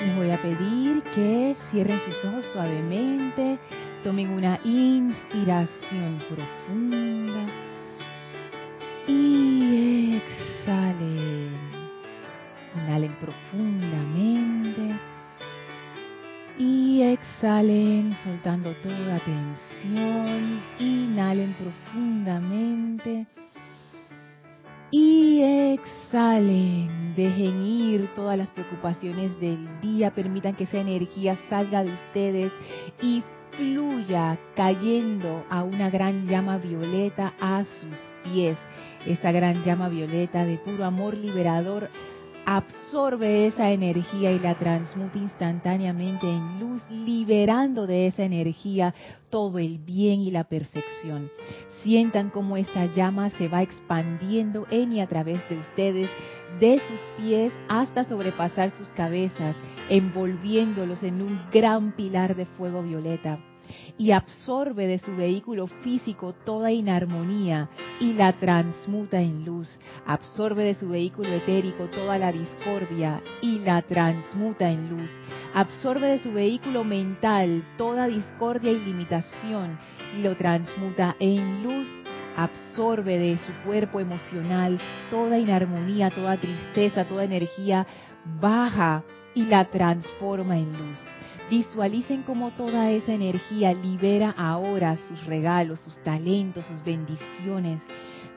Les voy a pedir que cierren sus ojos suavemente, tomen una inspiración profunda y exhalen. Inhalen profundamente y exhalen soltando toda tensión. Permitan que esa energía salga de ustedes y fluya cayendo a una gran llama violeta a sus pies. Esta gran llama violeta de puro amor liberador absorbe esa energía y la transmuta instantáneamente en luz, liberando de esa energía todo el bien y la perfección. Sientan cómo esa llama se va expandiendo en y a través de ustedes, de sus pies hasta sobrepasar sus cabezas, envolviéndolos en un gran pilar de fuego violeta y absorbe de su vehículo físico toda inarmonía y la transmuta en luz. Absorbe de su vehículo etérico toda la discordia y la transmuta en luz. Absorbe de su vehículo mental toda discordia y limitación y lo transmuta en luz absorbe de su cuerpo emocional toda inarmonía, toda tristeza, toda energía baja y la transforma en luz. Visualicen cómo toda esa energía libera ahora sus regalos, sus talentos, sus bendiciones.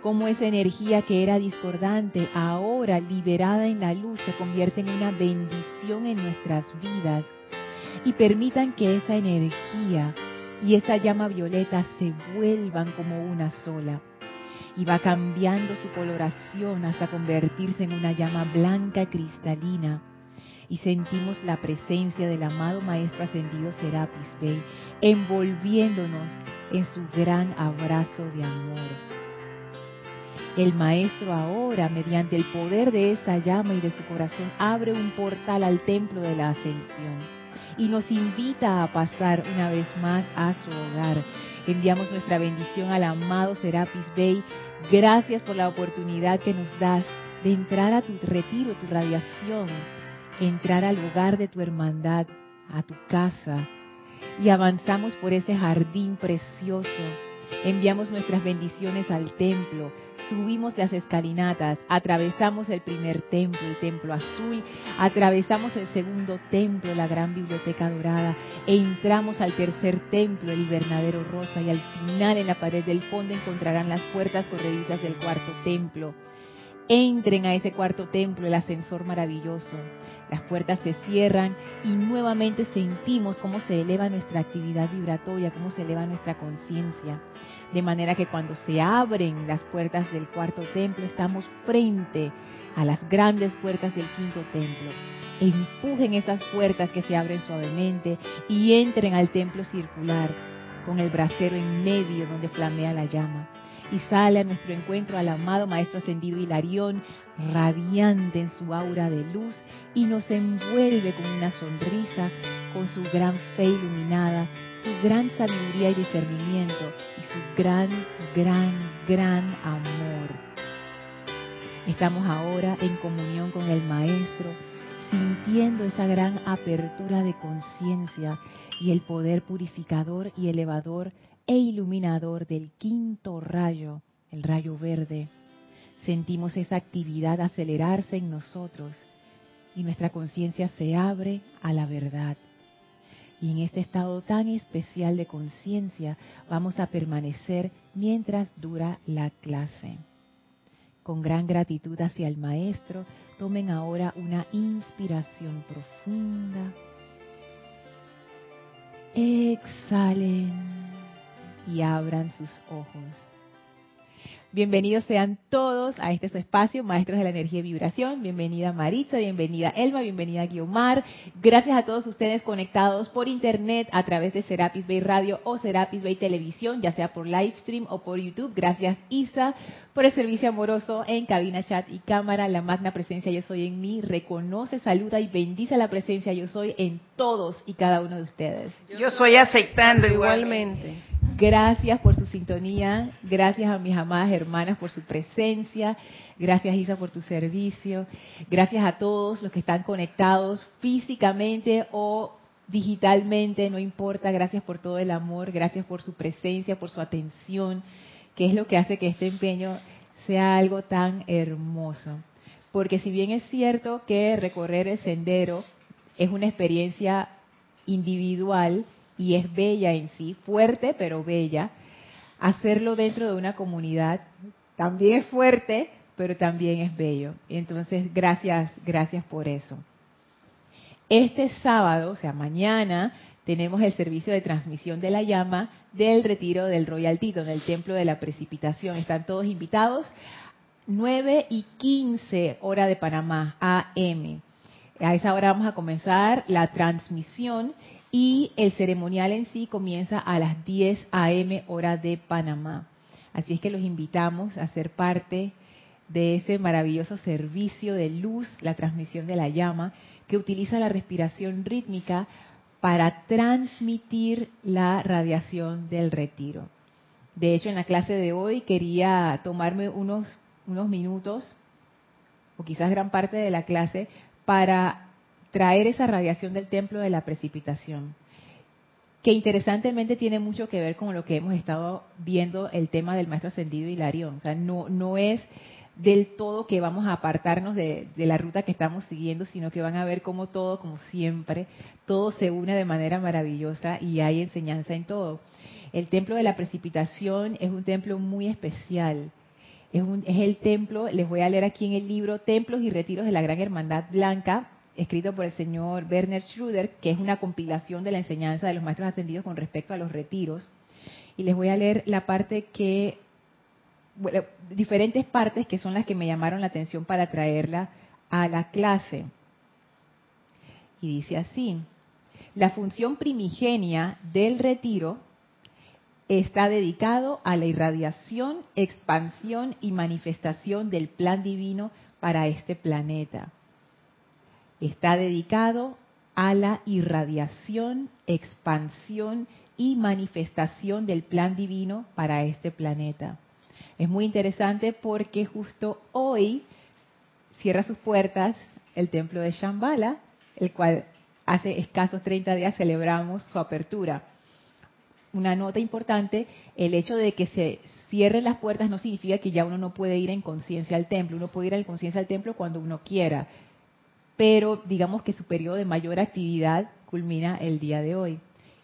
Cómo esa energía que era discordante, ahora liberada en la luz, se convierte en una bendición en nuestras vidas. Y permitan que esa energía y esa llama violeta se vuelvan como una sola. Y va cambiando su coloración hasta convertirse en una llama blanca cristalina y sentimos la presencia del amado Maestro Ascendido Serapis Bey envolviéndonos en su gran abrazo de amor. El Maestro ahora, mediante el poder de esa llama y de su corazón, abre un portal al templo de la ascensión y nos invita a pasar una vez más a su hogar. Enviamos nuestra bendición al amado Serapis Bey. Gracias por la oportunidad que nos das de entrar a tu retiro, tu radiación, entrar al lugar de tu hermandad, a tu casa, y avanzamos por ese jardín precioso. Enviamos nuestras bendiciones al templo, subimos las escalinatas, atravesamos el primer templo, el templo azul, atravesamos el segundo templo, la gran biblioteca dorada, e entramos al tercer templo, el invernadero rosa, y al final en la pared del fondo encontrarán las puertas corredizas del cuarto templo. Entren a ese cuarto templo, el ascensor maravilloso. Las puertas se cierran y nuevamente sentimos cómo se eleva nuestra actividad vibratoria, cómo se eleva nuestra conciencia. De manera que cuando se abren las puertas del cuarto templo, estamos frente a las grandes puertas del quinto templo. Empujen esas puertas que se abren suavemente y entren al templo circular con el brasero en medio donde flamea la llama y sale a nuestro encuentro al amado Maestro Ascendido Hilarión, radiante en su aura de luz, y nos envuelve con una sonrisa, con su gran fe iluminada, su gran sabiduría y discernimiento, y su gran, gran, gran amor. Estamos ahora en comunión con el Maestro, sintiendo esa gran apertura de conciencia y el poder purificador y elevador e iluminador del quinto rayo, el rayo verde. Sentimos esa actividad acelerarse en nosotros y nuestra conciencia se abre a la verdad. Y en este estado tan especial de conciencia vamos a permanecer mientras dura la clase. Con gran gratitud hacia el Maestro, tomen ahora una inspiración profunda. Exhalen y abran sus ojos. Bienvenidos sean todos a este su espacio, Maestros de la Energía y Vibración. Bienvenida Maritza, bienvenida Elma, bienvenida Guiomar. Gracias a todos ustedes conectados por internet a través de Serapis Bay Radio o Serapis Bay Televisión, ya sea por live stream o por YouTube. Gracias Isa por el servicio amoroso en cabina, chat y cámara. La magna presencia yo soy en mí reconoce, saluda y bendice la presencia yo soy en todos y cada uno de ustedes. Yo soy aceptando igualmente. Gracias por su sintonía, gracias a mis amadas hermanas por su presencia, gracias Isa por tu servicio, gracias a todos los que están conectados físicamente o digitalmente, no importa, gracias por todo el amor, gracias por su presencia, por su atención, que es lo que hace que este empeño sea algo tan hermoso. Porque si bien es cierto que recorrer el sendero es una experiencia individual y es bella en sí, fuerte pero bella, hacerlo dentro de una comunidad también es fuerte, pero también es bello. Entonces, gracias, gracias por eso. Este sábado, o sea, mañana, tenemos el servicio de transmisión de la llama del retiro del Royal Tito, en el Templo de la Precipitación. Están todos invitados. 9 y 15 hora de Panamá, AM. A esa hora vamos a comenzar la transmisión y el ceremonial en sí comienza a las 10 a.m. hora de Panamá. Así es que los invitamos a ser parte de ese maravilloso servicio de luz, la transmisión de la llama, que utiliza la respiración rítmica para transmitir la radiación del retiro. De hecho, en la clase de hoy quería tomarme unos, unos minutos, o quizás gran parte de la clase, para traer esa radiación del templo de la precipitación, que interesantemente tiene mucho que ver con lo que hemos estado viendo el tema del maestro ascendido Hilarión. O sea, no, no es del todo que vamos a apartarnos de, de, la ruta que estamos siguiendo, sino que van a ver cómo todo, como siempre, todo se une de manera maravillosa y hay enseñanza en todo. El templo de la precipitación es un templo muy especial. Es, un, es el templo, les voy a leer aquí en el libro, Templos y Retiros de la Gran Hermandad Blanca, escrito por el señor Werner Schröder, que es una compilación de la enseñanza de los maestros ascendidos con respecto a los retiros. Y les voy a leer la parte que, bueno, diferentes partes que son las que me llamaron la atención para traerla a la clase. Y dice así, la función primigenia del retiro está dedicado a la irradiación, expansión y manifestación del plan divino para este planeta está dedicado a la irradiación, expansión y manifestación del plan divino para este planeta. Es muy interesante porque justo hoy cierra sus puertas el templo de Shambhala, el cual hace escasos 30 días celebramos su apertura. Una nota importante, el hecho de que se cierren las puertas no significa que ya uno no puede ir en conciencia al templo, uno puede ir en conciencia al templo cuando uno quiera pero digamos que su periodo de mayor actividad culmina el día de hoy.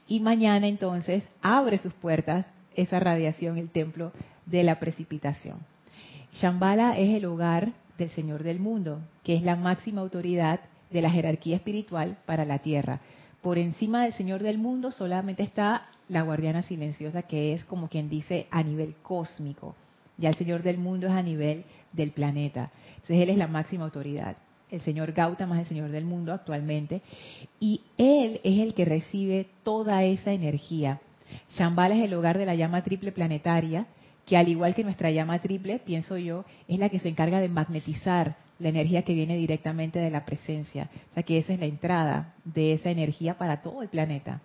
Y mañana entonces abre sus puertas esa radiación, el templo de la precipitación. Shambhala es el hogar del Señor del mundo, que es la máxima autoridad de la jerarquía espiritual para la tierra. Por encima del Señor del mundo solamente está la guardiana silenciosa, que es como quien dice a nivel cósmico. Ya el Señor del mundo es a nivel del planeta. Entonces Él es la máxima autoridad el señor Gautama es el señor del mundo actualmente, y él es el que recibe toda esa energía. Shambhala es el hogar de la llama triple planetaria, que al igual que nuestra llama triple, pienso yo, es la que se encarga de magnetizar la energía que viene directamente de la presencia. O sea que esa es la entrada de esa energía para todo el planeta.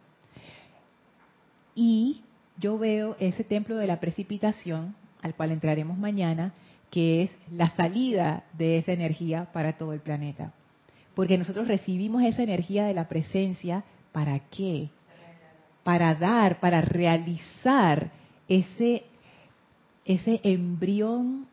Y yo veo ese templo de la precipitación, al cual entraremos mañana, que es la salida de esa energía para todo el planeta. Porque nosotros recibimos esa energía de la presencia, ¿para qué? Para dar, para realizar ese, ese embrión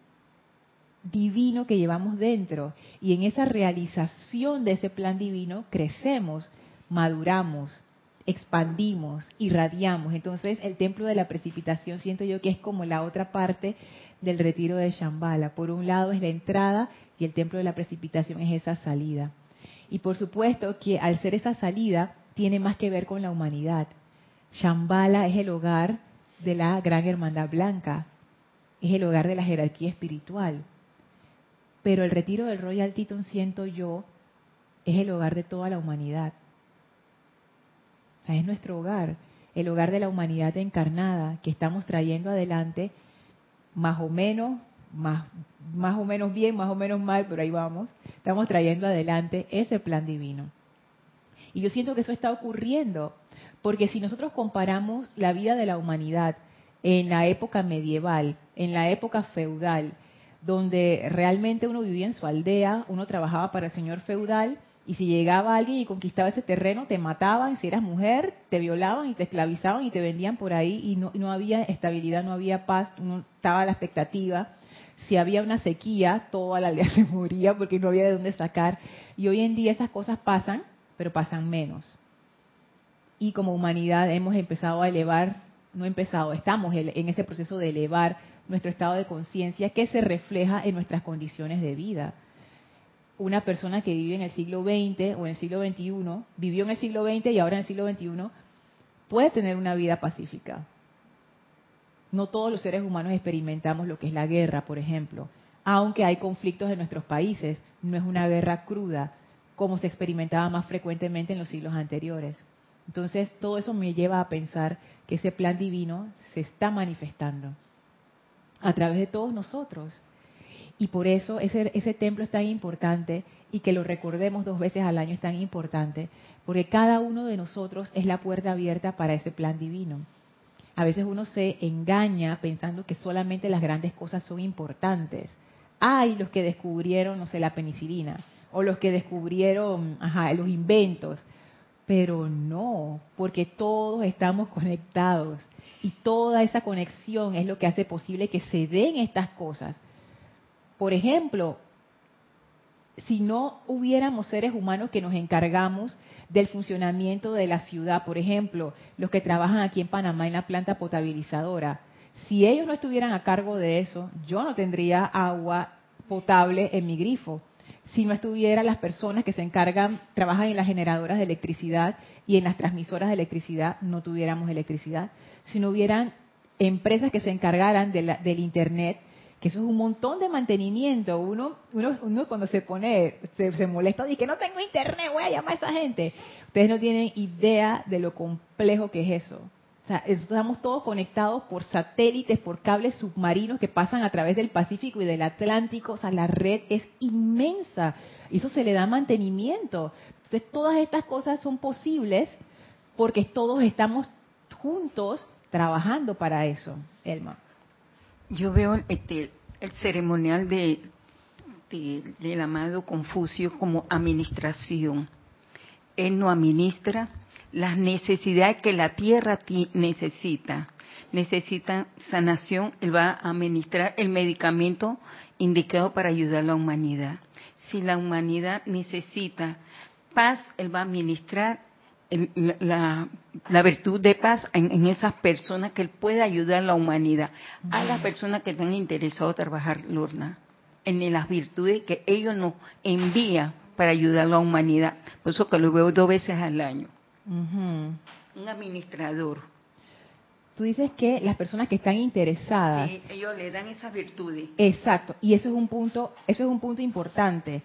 divino que llevamos dentro. Y en esa realización de ese plan divino crecemos, maduramos, expandimos, irradiamos. Entonces el templo de la precipitación siento yo que es como la otra parte del retiro de Shambhala. Por un lado es la entrada y el templo de la precipitación es esa salida. Y por supuesto que al ser esa salida tiene más que ver con la humanidad. Shambhala es el hogar de la gran hermandad blanca, es el hogar de la jerarquía espiritual. Pero el retiro del Royal Teton, siento yo, es el hogar de toda la humanidad. Es nuestro hogar, el hogar de la humanidad encarnada que estamos trayendo adelante más o menos, más, más o menos bien, más o menos mal, pero ahí vamos, estamos trayendo adelante ese plan divino. Y yo siento que eso está ocurriendo, Porque si nosotros comparamos la vida de la humanidad en la época medieval, en la época feudal, donde realmente uno vivía en su aldea, uno trabajaba para el señor feudal, y si llegaba alguien y conquistaba ese terreno, te mataban, si eras mujer, te violaban y te esclavizaban y te vendían por ahí y no, no había estabilidad, no había paz, no estaba la expectativa. Si había una sequía, toda la aldea se moría porque no había de dónde sacar. Y hoy en día esas cosas pasan, pero pasan menos. Y como humanidad hemos empezado a elevar, no empezado, estamos en ese proceso de elevar nuestro estado de conciencia que se refleja en nuestras condiciones de vida una persona que vive en el siglo XX o en el siglo XXI, vivió en el siglo XX y ahora en el siglo XXI, puede tener una vida pacífica. No todos los seres humanos experimentamos lo que es la guerra, por ejemplo. Aunque hay conflictos en nuestros países, no es una guerra cruda como se experimentaba más frecuentemente en los siglos anteriores. Entonces, todo eso me lleva a pensar que ese plan divino se está manifestando a través de todos nosotros. Y por eso ese, ese templo es tan importante y que lo recordemos dos veces al año es tan importante, porque cada uno de nosotros es la puerta abierta para ese plan divino. A veces uno se engaña pensando que solamente las grandes cosas son importantes. Hay los que descubrieron, no sé, la penicilina, o los que descubrieron ajá, los inventos, pero no, porque todos estamos conectados y toda esa conexión es lo que hace posible que se den estas cosas. Por ejemplo, si no hubiéramos seres humanos que nos encargamos del funcionamiento de la ciudad, por ejemplo, los que trabajan aquí en Panamá en la planta potabilizadora, si ellos no estuvieran a cargo de eso, yo no tendría agua potable en mi grifo. Si no estuvieran las personas que se encargan, trabajan en las generadoras de electricidad y en las transmisoras de electricidad, no tuviéramos electricidad. Si no hubieran empresas que se encargaran del Internet, que eso es un montón de mantenimiento. Uno, uno, uno cuando se pone, se, molesta, y que no tengo internet, voy a llamar a esa gente. Ustedes no tienen idea de lo complejo que es eso. O sea, estamos todos conectados por satélites, por cables submarinos que pasan a través del Pacífico y del Atlántico. O sea, la red es inmensa. Y eso se le da mantenimiento. Entonces, todas estas cosas son posibles porque todos estamos juntos trabajando para eso, Elma. Yo veo este, el ceremonial de, del amado Confucio como administración. Él no administra las necesidades que la tierra necesita. Necesita sanación, él va a administrar el medicamento indicado para ayudar a la humanidad. Si la humanidad necesita paz, él va a administrar la, virtud de paz en, esas personas que él puede ayudar a la humanidad, a las personas que están interesados en trabajar, Lorna, en las virtudes que ellos nos envían para ayudar a la humanidad. Por eso que lo veo dos veces al año. Un administrador. Tú dices que las personas que están interesadas. Sí, ellos le dan esas virtudes. Exacto, y eso es un punto, eso es un punto importante.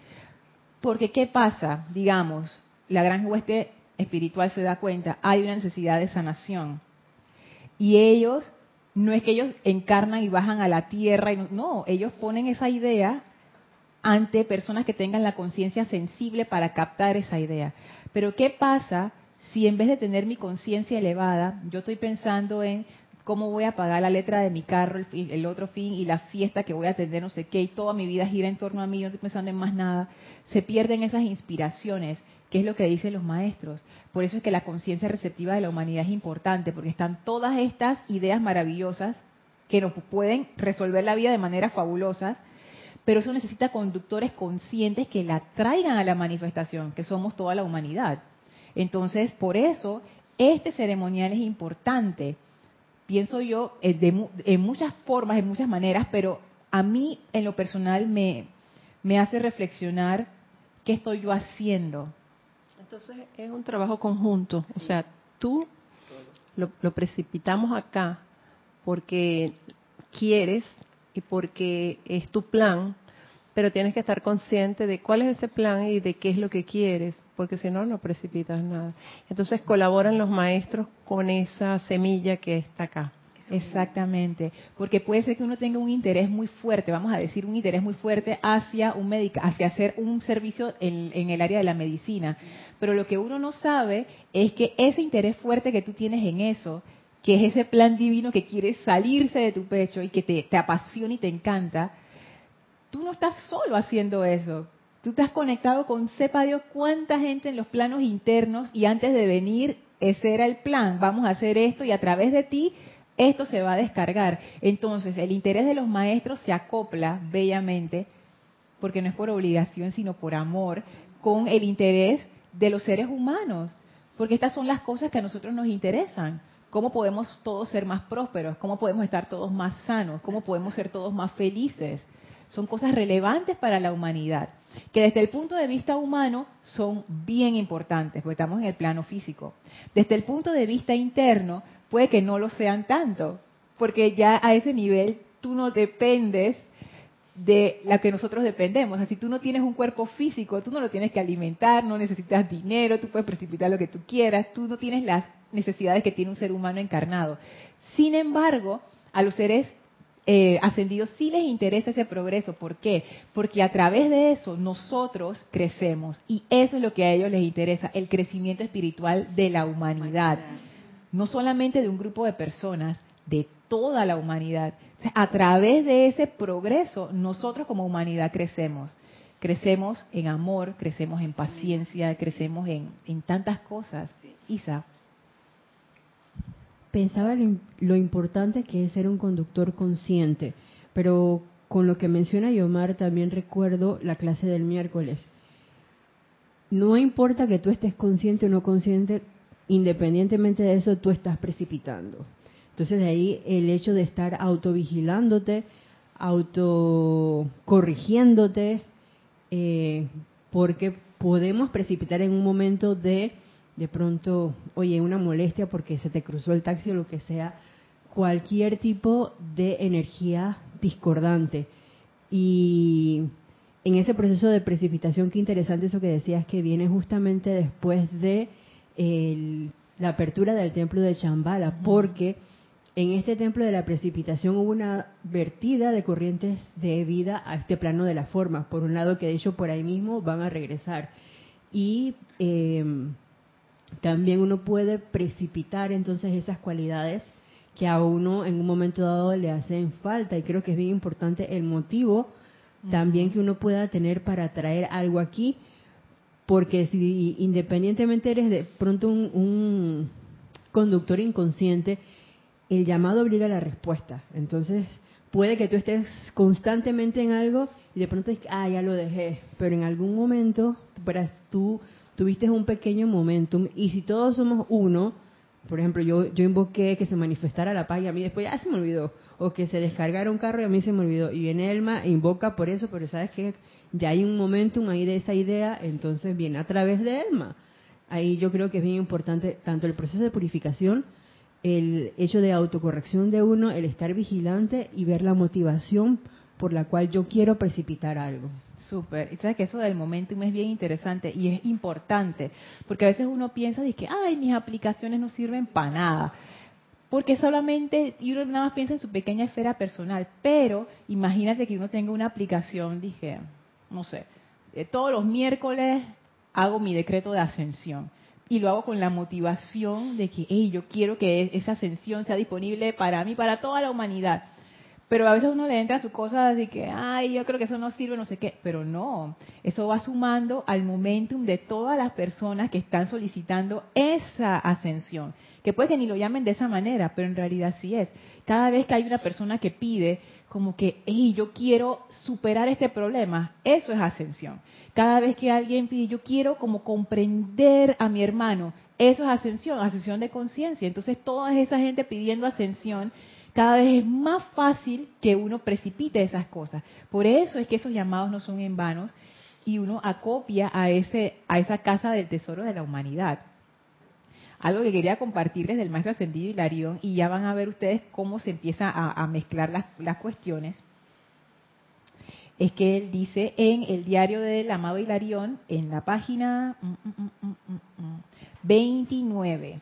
Porque ¿qué pasa? Digamos, la gran hueste espiritual se da cuenta, hay una necesidad de sanación. Y ellos, no es que ellos encarnan y bajan a la tierra, y no, ellos ponen esa idea ante personas que tengan la conciencia sensible para captar esa idea. Pero ¿qué pasa si en vez de tener mi conciencia elevada, yo estoy pensando en cómo voy a pagar la letra de mi carro, el, otro fin y la fiesta que voy a tener, no sé qué, y toda mi vida gira en torno a mí, yo no estoy pensando en más nada, se pierden esas inspiraciones, que es lo que dicen los maestros. Por eso es que la conciencia receptiva de la humanidad es importante, porque están todas estas ideas maravillosas que nos pueden resolver la vida de maneras fabulosas, pero eso necesita conductores conscientes que la traigan a la manifestación, que somos toda la humanidad. Entonces, por eso, este ceremonial es importante pienso yo, eh, en muchas formas, en muchas maneras, pero a mí en lo personal me, me hace reflexionar qué estoy yo haciendo. Entonces es un trabajo conjunto, o sea, tú lo, lo precipitamos acá porque quieres y porque es tu plan, pero tienes que estar consciente de cuál es ese plan y de qué es lo que quieres porque si no, no precipitas nada. Entonces colaboran los maestros con esa semilla que está acá. Exactamente, porque puede ser que uno tenga un interés muy fuerte, vamos a decir un interés muy fuerte hacia un médica, hacia hacer un servicio en, en, el área de la medicina, pero lo que uno no sabe es que ese interés fuerte que tú tienes en eso, que es ese plan divino que quiere salirse de tu pecho y que te, te apasiona y te encanta, tú no estás solo haciendo eso. Tú estás conectado con sepa Dios cuánta gente en los planos internos y antes de venir ese era el plan, vamos a hacer esto y a través de ti esto se va a descargar. Entonces, el interés de los maestros se acopla bellamente, porque no es por obligación, sino por amor, con el interés de los seres humanos, porque estas son las cosas que a nosotros nos interesan. ¿Cómo podemos todos ser más prósperos? ¿Cómo podemos estar todos más sanos? ¿Cómo podemos ser todos más felices? Son cosas relevantes para la humanidad, que desde el punto de vista humano son bien importantes, porque estamos en el plano físico. Desde el punto de vista interno, puede que no lo sean tanto, porque ya a ese nivel tú no dependes de la que nosotros dependemos. Así tú no tienes un cuerpo físico, tú no lo tienes que alimentar, no necesitas dinero, tú puedes precipitar lo que tú quieras, tú no tienes las necesidades que tiene un ser humano encarnado. Sin embargo, a los seres eh, ascendidos sí les interesa ese progreso. ¿Por qué? Porque a través de eso nosotros crecemos y eso es lo que a ellos les interesa, el crecimiento espiritual de la humanidad. No solamente de un grupo de personas, de toda la humanidad. a través de ese progreso nosotros como humanidad crecemos. Crecemos en amor, crecemos en paciencia, crecemos en, en tantas cosas. Isa pensaba lo importante que es ser un conductor consciente, pero con lo que menciona Yomar también recuerdo la clase del miércoles. No importa que tú estés consciente o no consciente, independientemente de eso, tú estás precipitando. Entonces de ahí el hecho de estar autovigilándote, autocorrigiéndote, eh, porque podemos precipitar en un momento de de pronto, oye, una molestia porque se te cruzó el taxi o lo que sea, cualquier tipo de energía discordante. Y en ese proceso de precipitación, qué interesante eso que decías, que viene justamente después de la apertura del templo de Shambhala, porque en este templo de la precipitación hubo una vertida de corrientes de vida a este plano de la forma. Por un lado, que de hecho por ahí mismo van a regresar. Y eh, también uno puede precipitar entonces esas cualidades que a uno en un momento dado le hacen falta. Y creo que es bien importante el motivo también que uno pueda tener para traer algo aquí porque si independientemente eres de pronto un, conductor inconsciente el llamado obliga a la respuesta. Entonces puede que tú estés constantemente en algo y de pronto es ah ya lo dejé pero en algún momento para tú tuviste un pequeño momentum y si todos somos uno, por ejemplo, yo, yo invoqué que se manifestara la paz y a mí después ya se me olvidó, o que se descargara un carro y a mí se me olvidó, y viene Elma e invoca por eso, pero sabes que ya hay un momentum ahí de esa idea, entonces viene a través de Elma. Ahí yo creo que es bien importante tanto el proceso de purificación, el hecho de autocorrección de uno, el estar vigilante y ver la motivación por la cual yo quiero precipitar algo. Súper. Y sabes que eso del momentum es bien interesante y es importante, porque a veces uno piensa de que, ay, mis aplicaciones no sirven para nada. Porque solamente, y uno nada más piensa en su pequeña esfera personal, pero imagínate que uno tenga una aplicación, dije, no sé, todos los miércoles hago mi decreto de ascensión y lo hago con la motivación de que, hey, yo quiero que esa ascensión sea disponible para mí, para toda la humanidad. Pero a veces uno le entra a su cosa así que, ay, yo creo que eso no sirve, no sé qué. Pero no, eso va sumando al momentum de todas las personas que están solicitando esa ascensión. Que puede que ni lo llamen de esa manera, pero en realidad sí es. Cada vez que hay una persona que pide, como que, hey, yo quiero superar este problema, eso es ascensión. Cada vez que alguien pide, yo quiero como comprender a mi hermano, eso es ascensión, ascensión de conciencia. Entonces, toda esa gente pidiendo ascensión cada vez es más fácil que uno precipite esas cosas. Por eso es que esos llamados no son en vanos y uno acopia a, ese, a esa casa del tesoro de la humanidad. Algo que quería compartirles del maestro ascendido Hilarión y ya van a ver ustedes cómo se empieza a, mezclar las, las cuestiones es que él dice en el diario del amado Hilarión, en la página 29, mm, mm, mm,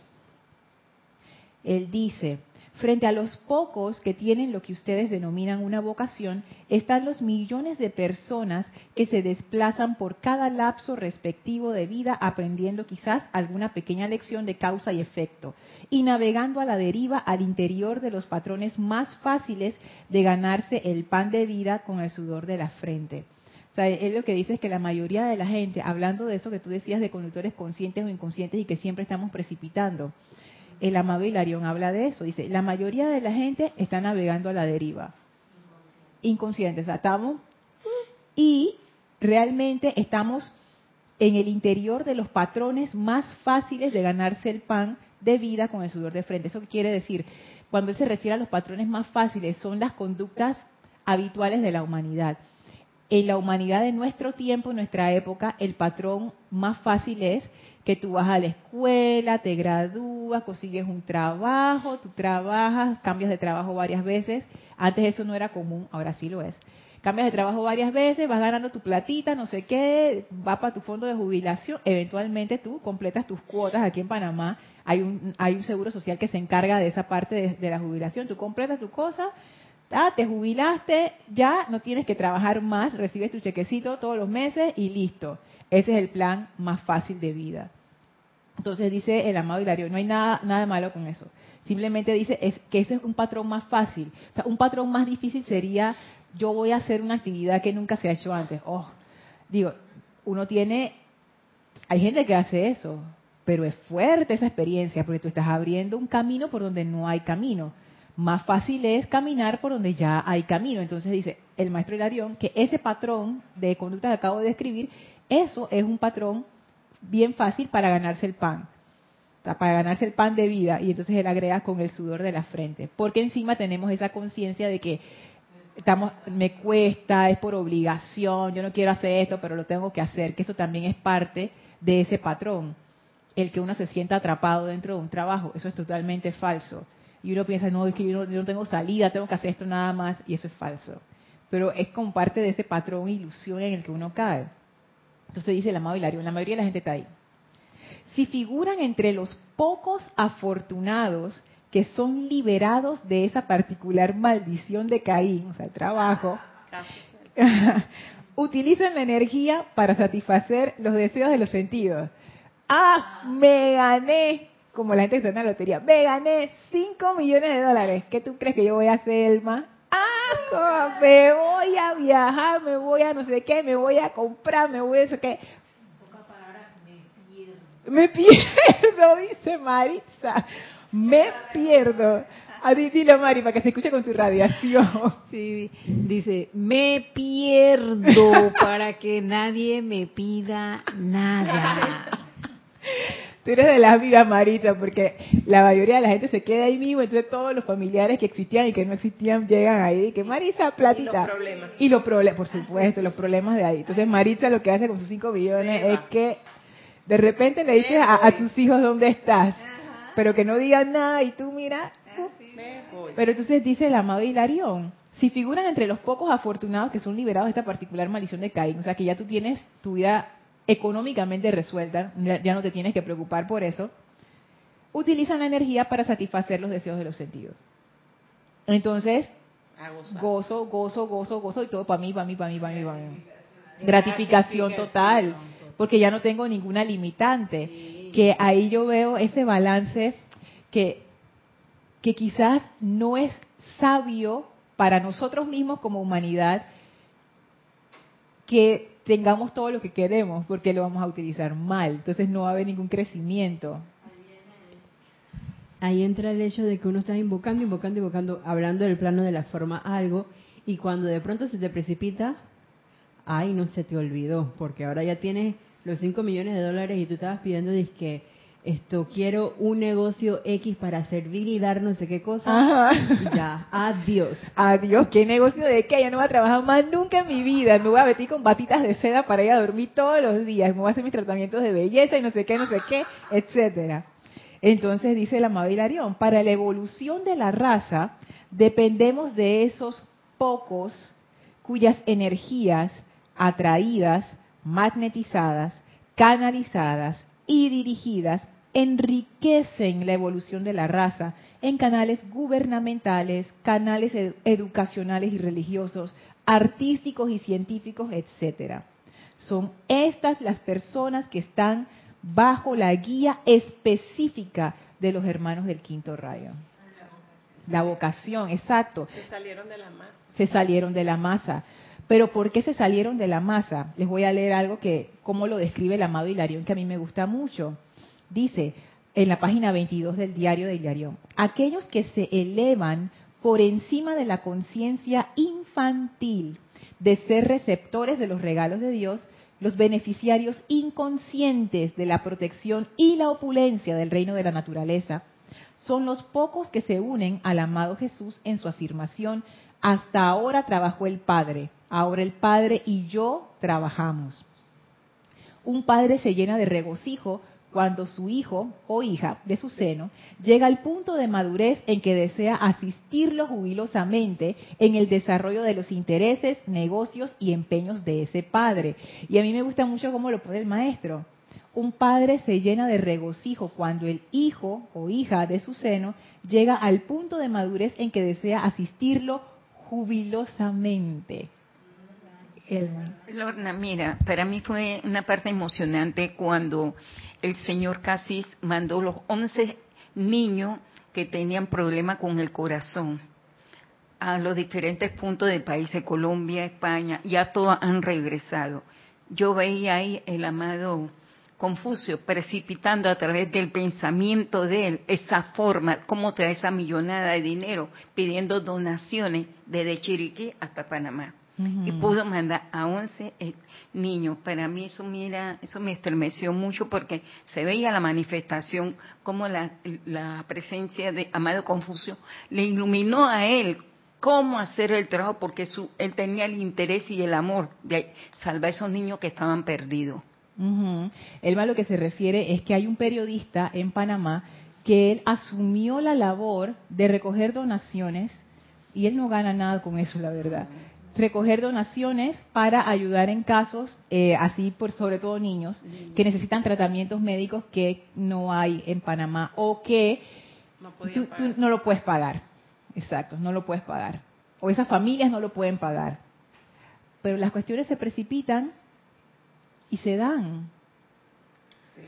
él dice, Frente a los pocos que tienen lo que ustedes denominan una vocación, están los millones de personas que se desplazan por cada lapso respectivo de vida aprendiendo quizás alguna pequeña lección de causa y efecto y navegando a la deriva al interior de los patrones más fáciles de ganarse el pan de vida con el sudor de la frente. O sea, lo que dice es que la mayoría de la gente, hablando de eso que tú decías de conductores conscientes o inconscientes y que siempre estamos precipitando, el amado Hilarión habla de eso. Dice, la mayoría de la gente está navegando a la deriva. Inconscientes, estamos... Y realmente estamos en el interior de los patrones más fáciles de ganarse el pan de vida con el sudor de frente. ¿Eso quiere decir? Cuando él se refiere a los patrones más fáciles, son las conductas habituales de la humanidad. En la humanidad de nuestro tiempo, en nuestra época, el patrón más fácil es que tú vas a la escuela, te gradúas, consigues un trabajo, tú trabajas, cambias de trabajo varias veces. Antes eso no era común, ahora sí lo es. Cambias de trabajo varias veces, vas ganando tu platita, no sé qué, va para tu fondo de jubilación, eventualmente tú completas tus cuotas aquí en Panamá. Hay un, hay un seguro social que se encarga de esa parte de, de la jubilación. Tú completas tu cosa, ah, te jubilaste, ya no tienes que trabajar más, recibes tu chequecito todos los meses y listo. Ese es el plan más fácil de vida. Entonces dice el amado Hilario, no hay nada, nada malo con eso. Simplemente dice es, que ese es un patrón más fácil. O sea, un patrón más difícil sería, yo voy a hacer una actividad que nunca se ha hecho antes. Oh, digo, uno tiene, hay gente que hace eso, pero es fuerte esa experiencia, porque tú estás abriendo un camino por donde no hay camino. Más fácil es caminar por donde ya hay camino. Entonces dice el maestro Hilarión que ese patrón de conducta que acabo de describir, eso es un patrón bien fácil para ganarse el pan, para ganarse el pan de vida. Y entonces él agrega con el sudor de la frente, porque encima tenemos esa conciencia de que estamos, me cuesta, es por obligación, yo no quiero hacer esto, pero lo tengo que hacer, que eso también es parte de ese patrón, el que uno se sienta atrapado dentro de un trabajo, eso es totalmente falso. Y uno piensa, no, es que yo no, tengo salida, tengo que hacer esto nada más, y eso es falso. Pero es como parte de ese patrón ilusión en el que uno cae. Entonces dice el amado Hilario, la mayoría de la gente está ahí. Si figuran entre los pocos afortunados que son liberados de esa particular maldición de Caín, o sea, el trabajo, utilizan la energía para satisfacer los deseos de los sentidos. Ah, me gané, como la gente que está en la lotería, me gané 5 millones de dólares. ¿Qué tú crees que yo voy a hacer, Elma? Ah, me voy a viajar, me voy a no sé qué, me voy a comprar, me voy a eso qué. Me pierdo, dice Marisa. Me pierdo. A dilo, Mari, para que se escuche con tu radiación. Sí, dice, me pierdo para que nadie me pida nada. Tú eres de las vivas, Marisa, porque la mayoría de la gente se queda ahí mismo, entonces todos los familiares que existían y que no existían llegan ahí, que Marisa, platita. Y los problemas. Y los problemas, por supuesto, los problemas de ahí. Entonces Marisa lo que hace con sus 5 millones es que de repente le dices a, tus hijos dónde estás, pero que no digan nada y tú mira. Ah, pero entonces dice el amado Hilarión, si figuran entre los pocos afortunados que son liberados de esta particular maldición de Caín, o sea que ya tú tienes tu vida económicamente resuelta, ya no te tienes que preocupar por eso, utilizan la energía para satisfacer los deseos de los sentidos. Entonces, gozo, gozo, gozo, gozo y todo para mí, para mí, para mí, para mí, para mí. Gratificación total, porque ya no tengo ninguna limitante. Que ahí yo veo ese balance que, que quizás no es sabio para nosotros mismos como humanidad que tengamos todo lo que queremos, porque lo vamos a utilizar mal. Entonces no va a haber ningún crecimiento. Ahí entra el hecho de que uno está invocando, invocando, invocando, hablando del plano de la forma algo, y cuando de pronto se te precipita, ay, no se te olvidó, porque ahora ya tienes los 5 millones de dólares y tú estabas pidiendo disque esto quiero un negocio X para servir y dar no sé qué cosa. Ya, adiós. Adiós, ¿qué negocio de qué? Yo no voy a trabajar más nunca en mi vida. Me voy a meter con batitas de seda para ir a dormir todos los días. Me voy a hacer mis tratamientos de belleza y no sé qué, no sé qué, etcétera. Entonces dice la amado Hilarión, para la evolución de la raza dependemos de esos pocos cuyas energías atraídas, magnetizadas, canalizadas y dirigidas enriquecen la evolución de la raza en canales gubernamentales, canales educacionales y religiosos, artísticos y científicos, etcétera. Son estas las personas que están bajo la guía específica de los hermanos del quinto rayo. La vocación, exacto. Se salieron de la masa. Se salieron de la masa. Pero ¿por qué se salieron de la masa? Les voy a leer algo que, como lo describe el amado Hilarión, que a mí me gusta mucho. Dice en la página 22 del diario de Hilarión, aquellos que se elevan por encima de la conciencia infantil de ser receptores de los regalos de Dios, los beneficiarios inconscientes de la protección y la opulencia del reino de la naturaleza, son los pocos que se unen al amado Jesús en su afirmación, hasta ahora trabajó el Padre, ahora el Padre y yo trabajamos. Un padre se llena de regocijo cuando su hijo o hija de su seno llega al punto de madurez en que desea asistirlo jubilosamente en el desarrollo de los intereses, negocios y empeños de ese padre. Y a mí me gusta mucho cómo lo pone el maestro. Un padre se llena de regocijo cuando el hijo o hija de su seno llega al punto de madurez en que desea asistirlo jubilosamente. Lorna, mira, para mí fue una parte emocionante cuando el señor Casis mandó los 11 niños que tenían problemas con el corazón a los diferentes puntos del país, Colombia, España, ya todos han regresado. Yo veía ahí el amado Confucio precipitando a través del pensamiento de él esa forma, cómo trae esa millonada de dinero, pidiendo donaciones desde Chiriquí hasta Panamá y pudo mandar a 11 eh, niños. Para mí eso mira, eso me estremeció mucho porque se veía la manifestación como la, presencia de Amado Confucio le iluminó a él cómo hacer el trabajo porque su, él tenía el interés y el amor de salvar a esos niños que estaban perdidos. El malo que se refiere es que hay un periodista en Panamá que él asumió la labor de recoger donaciones y él no gana nada con eso, la verdad recoger donaciones para ayudar en casos, eh, así por sobre todo niños, que necesitan tratamientos médicos que no hay en Panamá o que no tú, no lo puedes pagar. Exacto, no lo puedes pagar. O esas familias no lo pueden pagar. Pero las cuestiones se precipitan y se dan.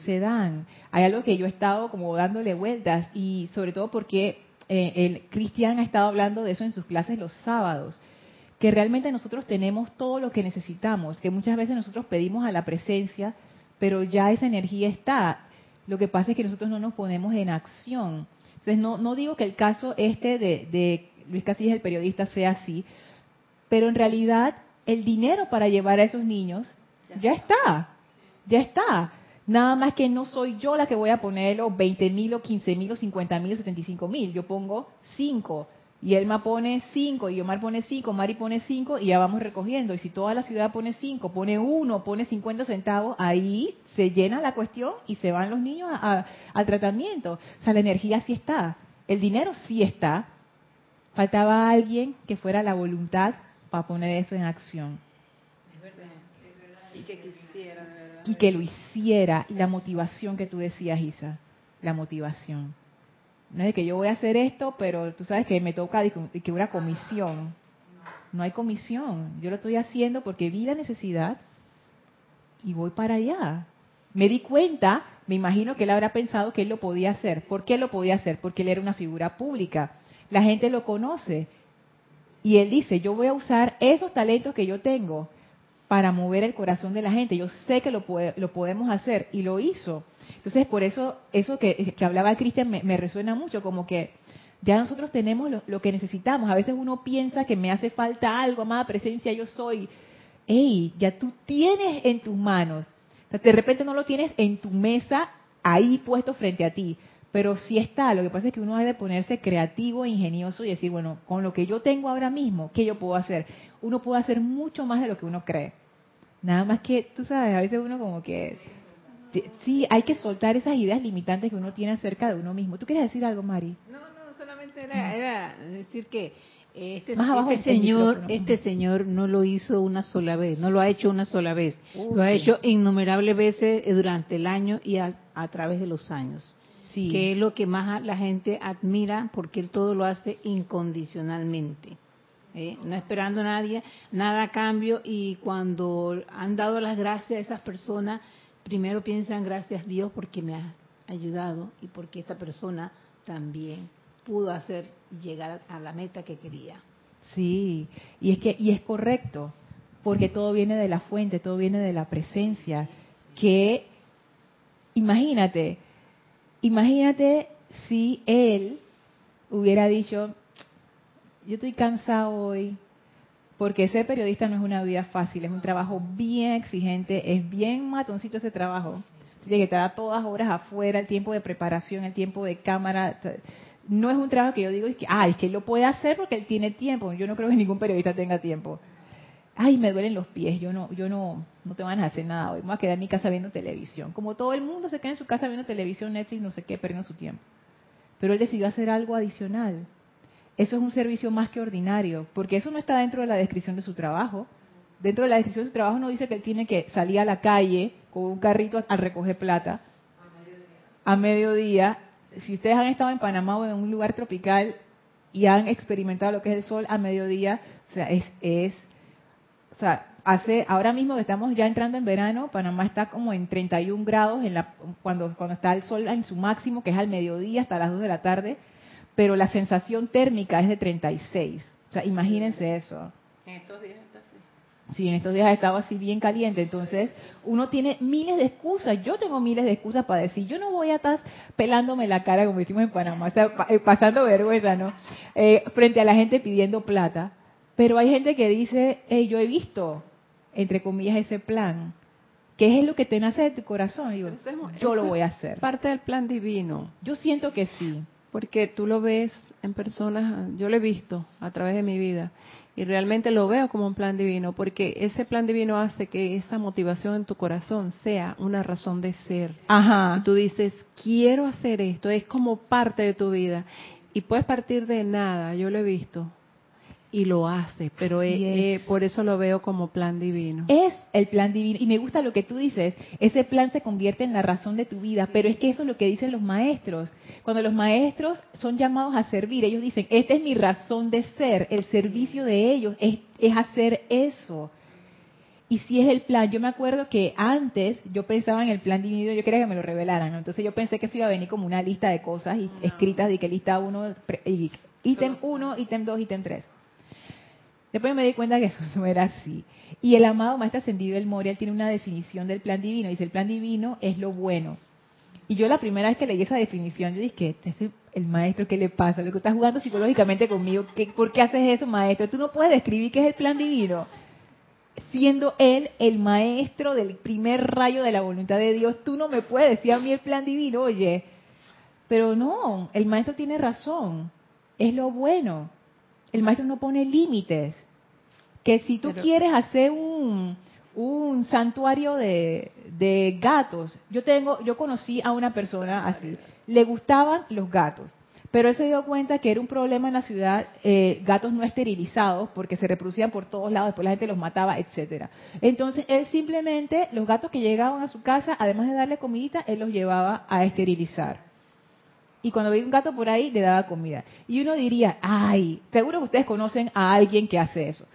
Se dan. Hay algo que yo he estado como dándole vueltas y sobre todo porque eh, el Cristian ha estado hablando de eso en sus clases los sábados que realmente nosotros tenemos todo lo que necesitamos, que muchas veces nosotros pedimos a la presencia, pero ya esa energía está. Lo que pasa es que nosotros no nos ponemos en acción. Entonces, no, no digo que el caso este de, de Luis Casillas, el periodista, sea así, pero en realidad el dinero para llevar a esos niños ya está, ya está. Nada más que no soy yo la que voy a poner los 20 mil o 15 mil o 50 mil o 75 mil, yo pongo 5 y Elma pone 5, y Omar pone 5, Mari pone 5 y ya vamos recogiendo. Y si toda la ciudad pone 5, pone 1, pone 50 centavos, ahí se llena la cuestión y se van los niños al tratamiento. O sea, la energía sí está, el dinero sí está. Faltaba alguien que fuera la voluntad para poner eso en acción. Es verdad, Y que quisiera, verdad. Y que lo hiciera. Y la motivación que tú decías, Isa, la motivación. No es que yo voy a hacer esto, pero tú sabes que me toca que una comisión. No hay comisión. Yo lo estoy haciendo porque vi la necesidad y voy para allá. Me di cuenta, me imagino que él habrá pensado que él lo podía hacer. ¿Por qué lo podía hacer? Porque él era una figura pública. La gente lo conoce. Y él dice, yo voy a usar esos talentos que yo tengo para mover el corazón de la gente. Yo sé que lo, lo podemos hacer. Y lo hizo. Entonces, por eso, eso que, hablaba Cristian me, resuena mucho, como que ya nosotros tenemos lo, que necesitamos. A veces uno piensa que me hace falta algo, amada presencia, yo soy. ¡Ey! Ya tú tienes en tus manos. de repente no lo tienes en tu mesa ahí puesto frente a ti, pero sí está. Lo que pasa es que uno debe ponerse creativo ingenioso y decir, bueno, con lo que yo tengo ahora mismo, ¿qué yo puedo hacer? Uno puede hacer mucho más de lo que uno cree. Nada más que, tú sabes, a veces uno como que sí, hay que soltar esas ideas limitantes que uno tiene acerca de uno mismo. ¿Tú quieres decir algo, Mari? No, no, solamente era, decir que Este, abajo este el señor, este señor no lo hizo una sola vez, no lo ha hecho una sola vez, Uh, lo ha hecho innumerables veces eh, durante el año y a, a través de los años, Sí. que es lo que más la gente admira porque él todo lo hace incondicionalmente, ¿eh? no esperando a nadie, nada a cambio y cuando han dado las gracias a esas personas, primero piensan gracias Dios porque me has ayudado y porque esta persona también pudo hacer llegar a la meta que quería. Sí, y es que y es correcto, porque todo viene de la fuente, todo viene de la presencia, que imagínate, imagínate si él hubiera dicho, yo estoy cansado hoy, porque ser periodista no es una vida fácil, es un trabajo bien exigente, es bien matoncito ese trabajo. Tiene que estar a todas horas afuera, el tiempo de preparación, el tiempo de cámara. No es un trabajo que yo digo, es que, ah, es que él lo puede hacer porque él tiene tiempo. Yo no creo que ningún periodista tenga tiempo. Ay, me duelen los pies, yo no, yo no, no te van a hacer nada hoy. Me voy a quedar en mi casa viendo televisión. Como todo el mundo se queda en su casa viendo televisión, Netflix, no sé qué, perdiendo su tiempo. Pero él decidió hacer algo adicional. Eso es un servicio más que ordinario, porque eso no está dentro de la descripción de su trabajo. Dentro de la descripción de su trabajo no dice que él tiene que salir a la calle con un carrito a recoger plata a mediodía. Si ustedes han estado en Panamá o en un lugar tropical y han experimentado lo que es el sol a mediodía, o sea, es, es o sea, hace ahora mismo que estamos ya entrando en verano, Panamá está como en 31 grados en la, cuando cuando está el sol en su máximo, que es al mediodía hasta las 2 de la tarde, pero la sensación térmica es de 36. O sea, imagínense eso. En estos días está así. Sí, en estos días ha estado así bien caliente, entonces uno tiene miles de excusas. Yo tengo miles de excusas para decir, yo no voy a estar pelándome la cara como decimos en Panamá, o sea, pa- eh, pasando vergüenza, ¿no? Eh, frente a la gente pidiendo plata. Pero hay gente que dice, hey, yo he visto, entre comillas, ese plan. ¿Qué es lo que te nace de tu corazón? Y yo, lo voy a hacer. Parte del plan divino. Yo siento que sí. Porque tú lo ves en personas, yo lo he visto a través de mi vida y realmente lo veo como un plan divino, porque ese plan divino hace que esa motivación en tu corazón sea una razón de ser. Ajá. Y tú dices, quiero hacer esto, es como parte de tu vida. Y puedes partir de nada, yo lo he visto. Y lo hace, pero es. eh, por eso lo veo como plan divino. Es el plan divino. Y me gusta lo que tú dices. Ese plan se convierte en la razón de tu vida. Pero es que eso es lo que dicen los maestros. Cuando los maestros son llamados a servir, ellos dicen, esta es mi razón de ser. El servicio de ellos es, es hacer eso. Y si es el plan, yo me acuerdo que antes yo pensaba en el plan divino, yo quería que me lo revelaran, ¿no? entonces yo pensé que eso iba a venir como una lista de cosas y- escritas de que lista uno, pre- y- ítem 1, ítem 2, ítem 3. Después me di cuenta que eso no era así. Y el amado Maestro Ascendido El Moria tiene una definición del plan divino. Dice, el plan divino es lo bueno. Y yo la primera vez que leí esa definición, yo dije, este es el maestro, ¿qué le pasa? Lo que está jugando psicológicamente conmigo, ¿qué, ¿por qué haces eso, maestro? Tú no puedes describir qué es el plan divino. Siendo él el maestro del primer rayo de la voluntad de Dios, tú no me puedes decir a mí el plan divino, oye. Pero no, el maestro tiene razón. Es lo bueno. El maestro no pone límites. Que si tú Pero- quieres hacer un, un santuario de, de gatos, yo tengo, yo conocí a una persona así, le gustaban los gatos, pero él se dio cuenta que era un problema en la ciudad, eh, gatos no esterilizados, porque se reproducían por todos lados, después la gente los mataba, etcétera. Entonces él simplemente, los gatos que llegaban a su casa, además de darle comidita, él los llevaba a esterilizar y cuando veía un gato por ahí le daba comida. Y uno diría, ay, seguro que ustedes conocen a alguien que hace eso.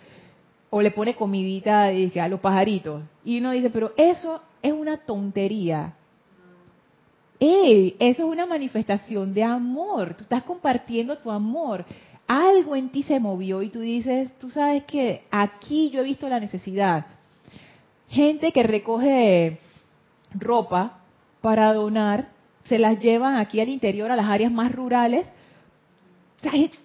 O le pone comidita dice, a los pajaritos. Y uno dice, pero eso es una tontería. ¡Ey! Eso es una manifestación de amor. Tú estás compartiendo tu amor. Algo en ti se movió y tú dices, tú sabes que aquí yo he visto la necesidad. Gente que recoge ropa para donar, se las llevan aquí al interior, a las áreas más rurales. O sea, gente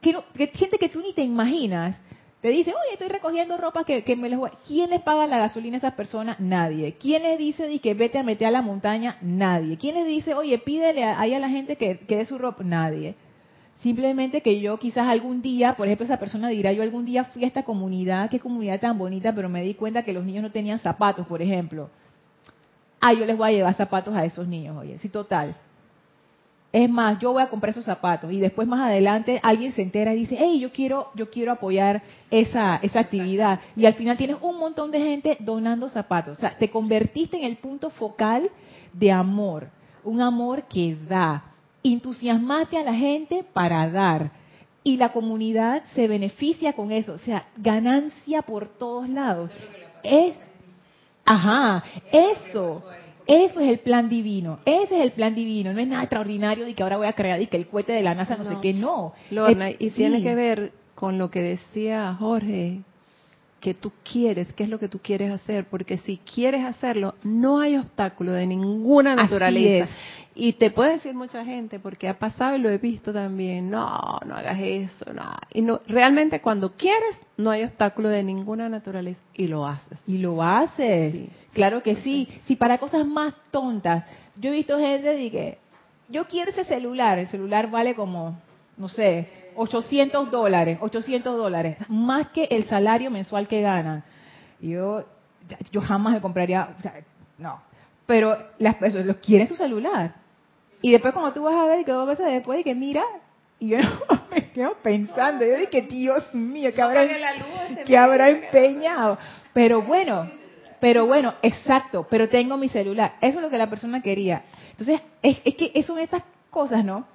que, no- que- gente que tú ni te imaginas. Te dice, oye, estoy recogiendo ropa que, me les voy. ¿Quién les paga la gasolina a esas personas? Nadie. ¿Quién les dice di, que vete a meter a la montaña? Nadie. ¿Quién les dice, oye, pídele ahí a la gente que, que dé su ropa? Nadie. Simplemente que yo quizás algún día, por ejemplo, esa persona dirá, yo algún día fui a esta comunidad, qué comunidad tan bonita, pero me di cuenta que los niños no tenían zapatos, por ejemplo. Ah, yo les voy a llevar zapatos a esos niños, oye, sí, total. Es más, yo voy a comprar esos zapatos y después más adelante alguien se entera y dice, hey, yo quiero, yo quiero apoyar esa, esa actividad. Y al final tienes un montón de gente donando zapatos. O sea, te convertiste en el punto focal de amor. Un amor que da. Entusiasmaste a la gente para dar. Y la comunidad se beneficia con eso. O sea, ganancia por todos lados. Es, ajá, eso. Eso es el plan divino, ese es el plan divino, no es nada extraordinario de que ahora voy a crear y que el cohete de la NASA no, sé qué, no. Lorna, y tiene que ver con lo que decía Jorge, que tú quieres, qué es lo que tú quieres hacer, porque si quieres hacerlo, no hay obstáculo de ninguna naturaleza. Y te puede decir mucha gente, porque ha pasado y lo he visto también, no, no hagas eso, no. Y no, realmente cuando quieres, no hay obstáculo de ninguna naturaleza y lo haces. Y lo haces, claro que sí. Si para cosas más tontas, yo he visto gente de que, yo quiero ese celular, el celular vale como, no sé, 800 dólares, 800 dólares, más que el salario mensual que ganan. Yo, yo jamás me compraría, no. Pero las personas quieren su celular y después cuando tú vas a ver, que dos veces después, y que mira, y yo me quedo pensando, yo dije, Dios mío, que habrá, que habrá empeñado. Pero bueno, pero bueno, exacto, pero tengo mi celular. Eso es lo que la persona quería. Entonces, es, es que son estas cosas, ¿no?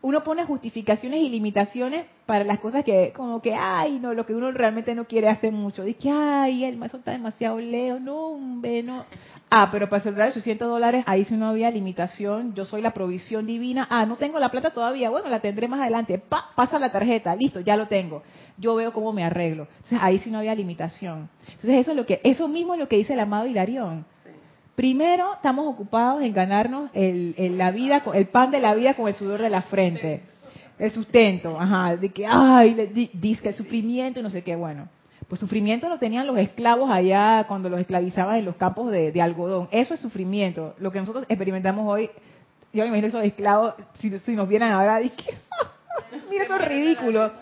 Uno pone justificaciones y limitaciones para las cosas que, como que, ay, no, lo que uno realmente no quiere hacer mucho. Dice, ay, el maestro está demasiado lejos, no, hombre, no. Ah, pero para celebrar 800 dólares, ahí sí no había limitación. Yo soy la provisión divina. Ah, no tengo la plata todavía. Bueno, la tendré más adelante. Pa, pasa la tarjeta. Listo, ya lo tengo. Yo veo cómo me arreglo. Entonces, ahí sí no había limitación. Entonces, eso es lo que, eso mismo es lo que dice el amado Hilarión. Primero, estamos ocupados en ganarnos el, la vida, el pan de la vida con el sudor de la frente. El sustento, ajá, de que, ay, dice el sufrimiento y no sé qué, bueno. Pues sufrimiento lo tenían los esclavos allá cuando los esclavizaban en los campos de, algodón. Eso es sufrimiento. Lo que nosotros experimentamos hoy, yo me imagino esos esclavos, si, nos vieran ahora, di que, mira eso ridículo.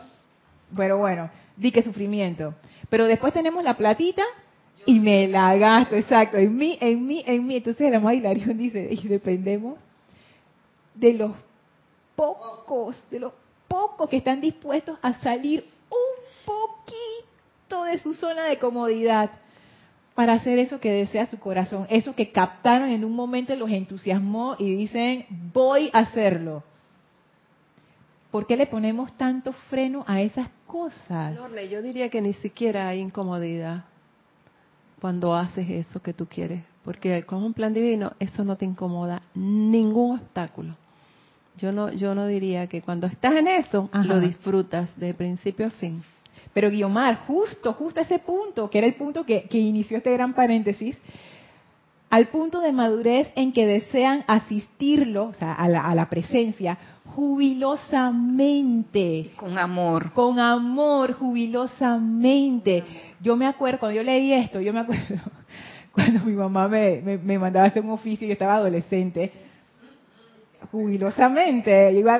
Pero bueno, di que sufrimiento. Pero después tenemos la platita y me la gasto, exacto, en mí, en mí, en mí. Entonces el amado Hilarión dice, y dependemos de los pocos, de los pocos que están dispuestos a salir un poquito de su zona de comodidad para hacer eso que desea su corazón, eso que captaron en un momento los entusiasmó y dicen, voy a hacerlo. ¿Por qué le ponemos tanto freno a esas cosas? yo diría que ni siquiera hay incomodidad cuando haces eso que tú quieres, porque con un plan divino eso no te incomoda ningún obstáculo. Yo no, yo no diría que cuando estás en eso lo disfrutas de principio a fin. Pero Guiomar, justo, justo ese punto, que era el punto que, inició este gran paréntesis, al punto de madurez en que desean asistirlo, o sea, a la, presencia, jubilosamente. Con amor. Con amor, jubilosamente. Yo me acuerdo, cuando yo leí esto, yo me acuerdo cuando mi mamá me, me mandaba a hacer un oficio, yo estaba adolescente, jubilosamente, yo iba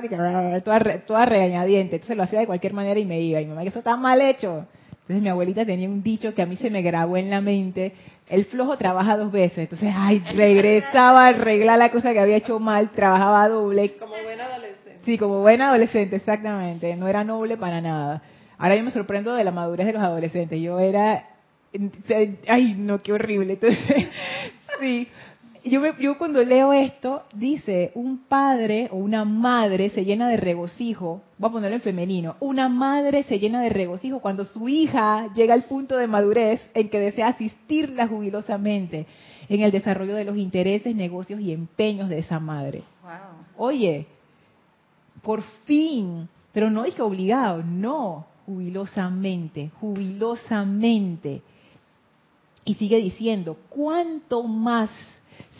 toda, toda regañadiente, entonces lo hacía de cualquier manera y me iba, y mi mamá que eso está mal hecho. Entonces mi abuelita tenía un dicho que a mí se me grabó en la mente, el flojo trabaja dos veces, entonces, ay, regresaba a arreglar la cosa que había hecho mal, trabajaba doble. Como buena adolescente. Sí, como buena adolescente, exactamente, no era noble para nada. Ahora yo me sorprendo de la madurez de los adolescentes, yo era, ay, no, qué horrible, entonces, sí, yo, cuando leo esto, dice, un padre o una madre se llena de regocijo, voy a ponerlo en femenino, una madre se llena de regocijo cuando su hija llega al punto de madurez en que desea asistirla jubilosamente en el desarrollo de los intereses, negocios y empeños de esa madre. Oye, por fin, pero no que obligado, no, jubilosamente, jubilosamente. Y sigue diciendo, ¿cuánto más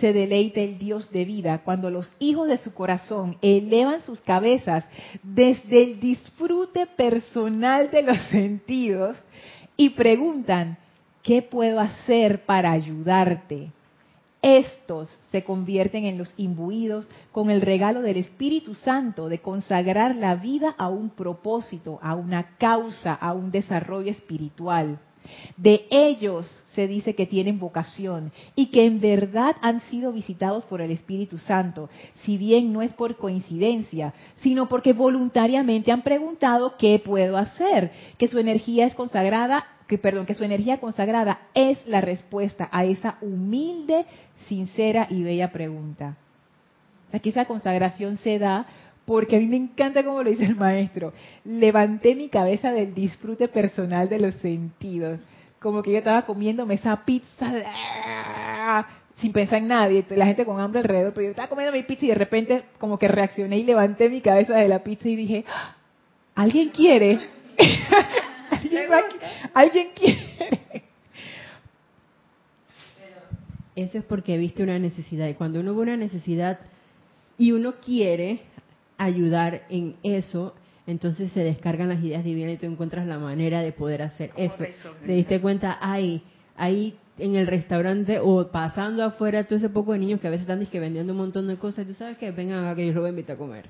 se deleite el Dios de vida cuando los hijos de su corazón elevan sus cabezas desde el disfrute personal de los sentidos y preguntan, ¿qué puedo hacer para ayudarte? Estos se convierten en los imbuidos con el regalo del Espíritu Santo de consagrar la vida a un propósito, a una causa, a un desarrollo espiritual. De ellos se dice que tienen vocación y que en verdad han sido visitados por el Espíritu Santo, si bien no es por coincidencia, sino porque voluntariamente han preguntado qué puedo hacer, que su energía es consagrada, que perdón, que su energía consagrada es la respuesta a esa humilde, sincera y bella pregunta. O que esa consagración se da porque a mí me encanta como lo dice el maestro. Levanté mi cabeza del disfrute personal de los sentidos. Como que yo estaba comiéndome esa pizza sin pensar en nadie, la gente con hambre alrededor, pero yo estaba comiendo mi pizza y de repente como que reaccioné y levanté mi cabeza de la pizza y dije, ¡Ah! ¿alguien quiere? ¿Alguien, quiere? Eso es porque viste una necesidad y cuando uno ve una necesidad y uno quiere, ayudar en eso, entonces se descargan las ideas divinas y tú encuentras la manera de poder hacer eso. Te diste cuenta, ahí, ahí en el restaurante o pasando afuera todo ese poco de niños que a veces están vendiendo un montón de cosas, y tú sabes que vengan a que yo los voy a invitar a comer.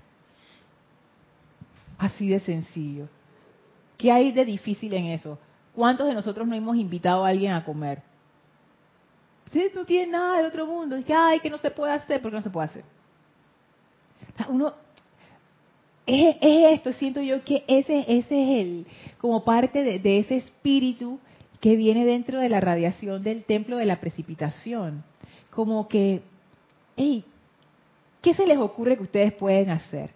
Así de sencillo. ¿Qué hay de difícil en eso? ¿Cuántos de nosotros no hemos invitado a alguien a comer? Si tú tienes nada del otro mundo, es que, ay, que no se puede hacer, porque no se puede hacer. uno es, esto, siento yo que ese, ese es el, como parte de, ese espíritu que viene dentro de la radiación del templo de la precipitación. Como que, hey, ¿qué se les ocurre que ustedes pueden hacer?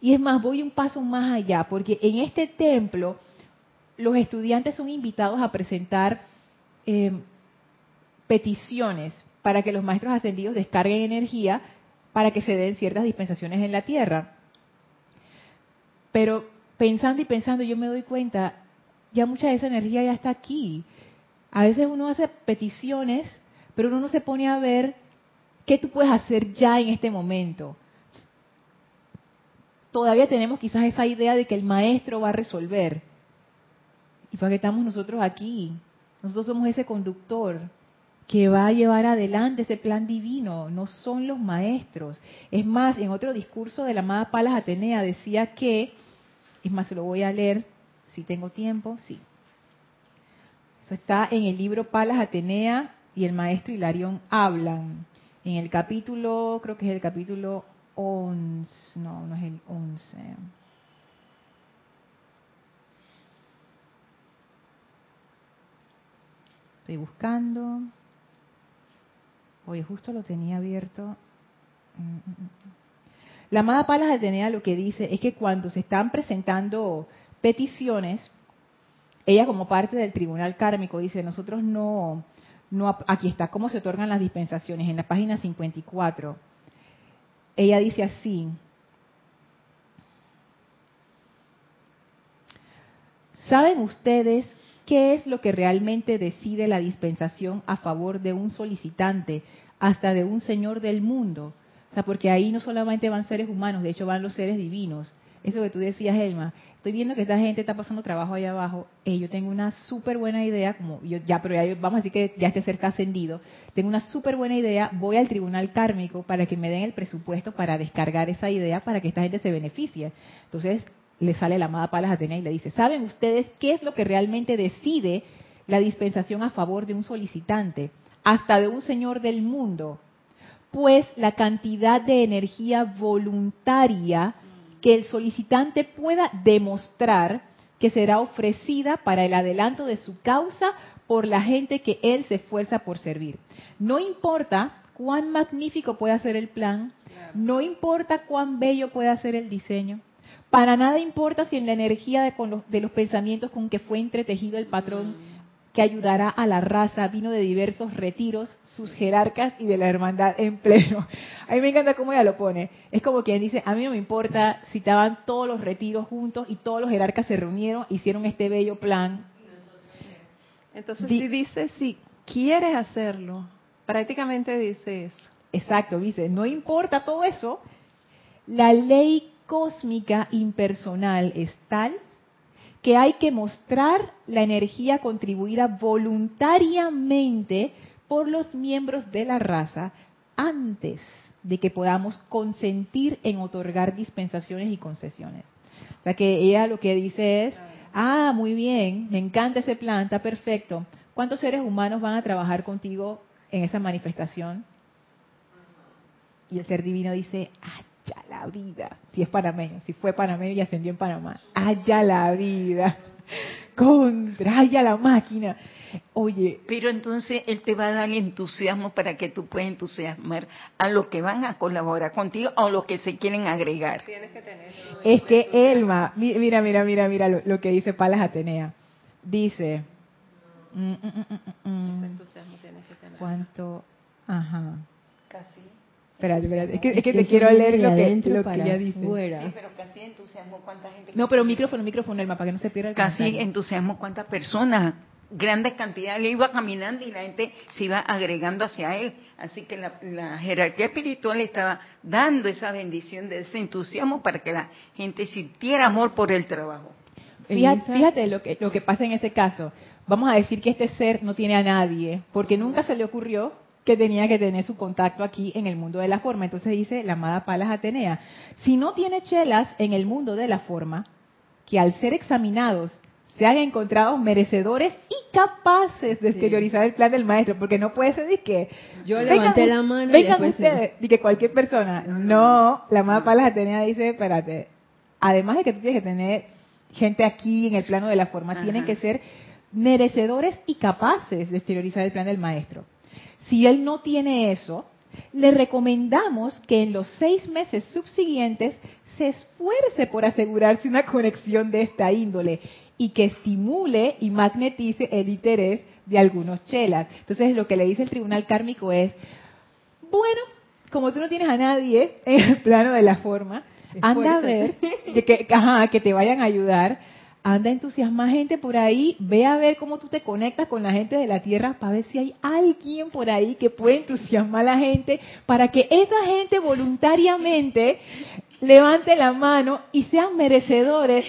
Y es más, voy un paso más allá, porque en este templo los estudiantes son invitados a presentar em, peticiones para que los maestros ascendidos descarguen energía para que se den ciertas dispensaciones en la tierra. Pero pensando y pensando, yo me doy cuenta, ya mucha de esa energía ya está aquí. A veces uno hace peticiones, pero uno no se pone a ver qué tú puedes hacer ya en este momento. Todavía tenemos quizás esa idea de que el maestro va a resolver. ¿Y para qué estamos nosotros aquí? Nosotros somos ese conductor que va a llevar adelante ese plan divino, no son los maestros. Es más, en otro discurso de la amada Palas Atenea decía que es más, se lo voy a leer si tengo tiempo, sí. Eso está en el libro Palas Atenea y el maestro Hilarión hablan. En el capítulo, creo que es el capítulo 11, no, no es el 11. Estoy buscando. Oye, justo lo tenía abierto. Mm, mm, mm, la amada Palas Atenea lo que dice es que cuando se están presentando peticiones, ella como parte del tribunal kármico dice, nosotros no, no, aquí está cómo se otorgan las dispensaciones, en la página 54. Ella dice así, ¿saben ustedes qué es lo que realmente decide la dispensación a favor de un solicitante, hasta de un señor del mundo? O sea, porque ahí no solamente van seres humanos, de hecho van los seres divinos. Eso que tú decías, Elma, estoy viendo que esta gente está pasando trabajo allá abajo. Eh, yo tengo una súper buena idea, como yo ya, pero ya, vamos a decir que ya esté cerca ascendido. Tengo una súper buena idea. Voy al tribunal kármico para que me den el presupuesto para descargar esa idea para que esta gente se beneficie. Entonces le sale la amada Palas Atenea y le dice: ¿Saben ustedes qué es lo que realmente decide la dispensación a favor de un solicitante, hasta de un señor del mundo? Pues la cantidad de energía voluntaria que el solicitante pueda demostrar que será ofrecida para el adelanto de su causa por la gente que él se esfuerza por servir. No importa cuán magnífico pueda ser el plan, no importa cuán bello pueda ser el diseño, para nada importa si en la energía de, los, de los pensamientos con que fue entretejido el patrón que ayudará a la raza, vino de diversos retiros, sus jerarcas y de la hermandad en pleno. A mí me encanta cómo ella lo pone. Es como quien dice, a mí no me importa si estaban todos los retiros juntos y todos los jerarcas se reunieron, hicieron este bello plan. Entonces, si dice, si quieres hacerlo, prácticamente dice eso. Exacto, dice, no importa todo eso, la ley cósmica impersonal es tal que hay que mostrar la energía contribuida voluntariamente por los miembros de la raza antes de que podamos consentir en otorgar dispensaciones y concesiones. O sea que ella lo que dice es, Ah, muy bien, me encanta ese plan, está perfecto. ¿Cuántos seres humanos van a trabajar contigo en esa manifestación? Y el ser divino dice, allá la vida. Si es panameño, si fue panameño y ascendió en Panamá, allá la vida. Contra, allá la máquina. Oye, Pero entonces él te va a dar entusiasmo para que tú puedas entusiasmar a los que van a colaborar contigo o los que se quieren agregar. es que Elma, mi- mira, mira, mira, mira lo, lo que dice Palas Atenea. Dice, mm, mm, mm, mm, mm, entusiasmo tienes que tener. ¿cuánto? Ajá. Casi. Espérate, espérate, es que, es que te quiero leer lo que, lo que ella dice. afuera. pero casi entusiasmo cuánta gente. No, pero micrófono, micrófono, Elma, para que no se pierda el Casi comentario. entusiasmo cuántas personas, grandes cantidades, le iba caminando y la gente se iba agregando hacia él. Así que la, la jerarquía espiritual estaba dando esa bendición de ese entusiasmo para que la gente sintiera amor por el trabajo. Fíjate, fíjate lo que, lo que pasa en ese caso. Vamos a decir que este ser no tiene a nadie, porque nunca se le ocurrió que tenía que tener su contacto aquí en el mundo de la forma. Entonces dice la amada Palas Atenea, si no tiene chelas en el mundo de la forma, que al ser examinados sean encontrados merecedores y capaces de exteriorizar el plan del maestro, porque no puede ser de que Yo vengan levanté la mano y vengan se- ustedes, de que cualquier persona, no, la amada Palas Atenea dice, espérate, además de que tú tienes que tener gente aquí en el plano de la forma, Ajá. tienen que ser merecedores y capaces de exteriorizar el plan del maestro. Si él no tiene eso, le recomendamos que en los seis meses subsiguientes se esfuerce por asegurarse una conexión de esta índole y que estimule y magnetice el interés de algunos chelas. Entonces lo que le dice el tribunal kármico es, bueno, como tú no tienes a nadie en el plano de la forma, anda a ver que, que- ajá, que te vayan a ayudar, anda a entusiasmar gente por ahí, ve a ver cómo tú te conectas con la gente de la tierra para ver si hay alguien por ahí que puede entusiasmar a la gente para que esa gente voluntariamente levante la mano y sean merecedores.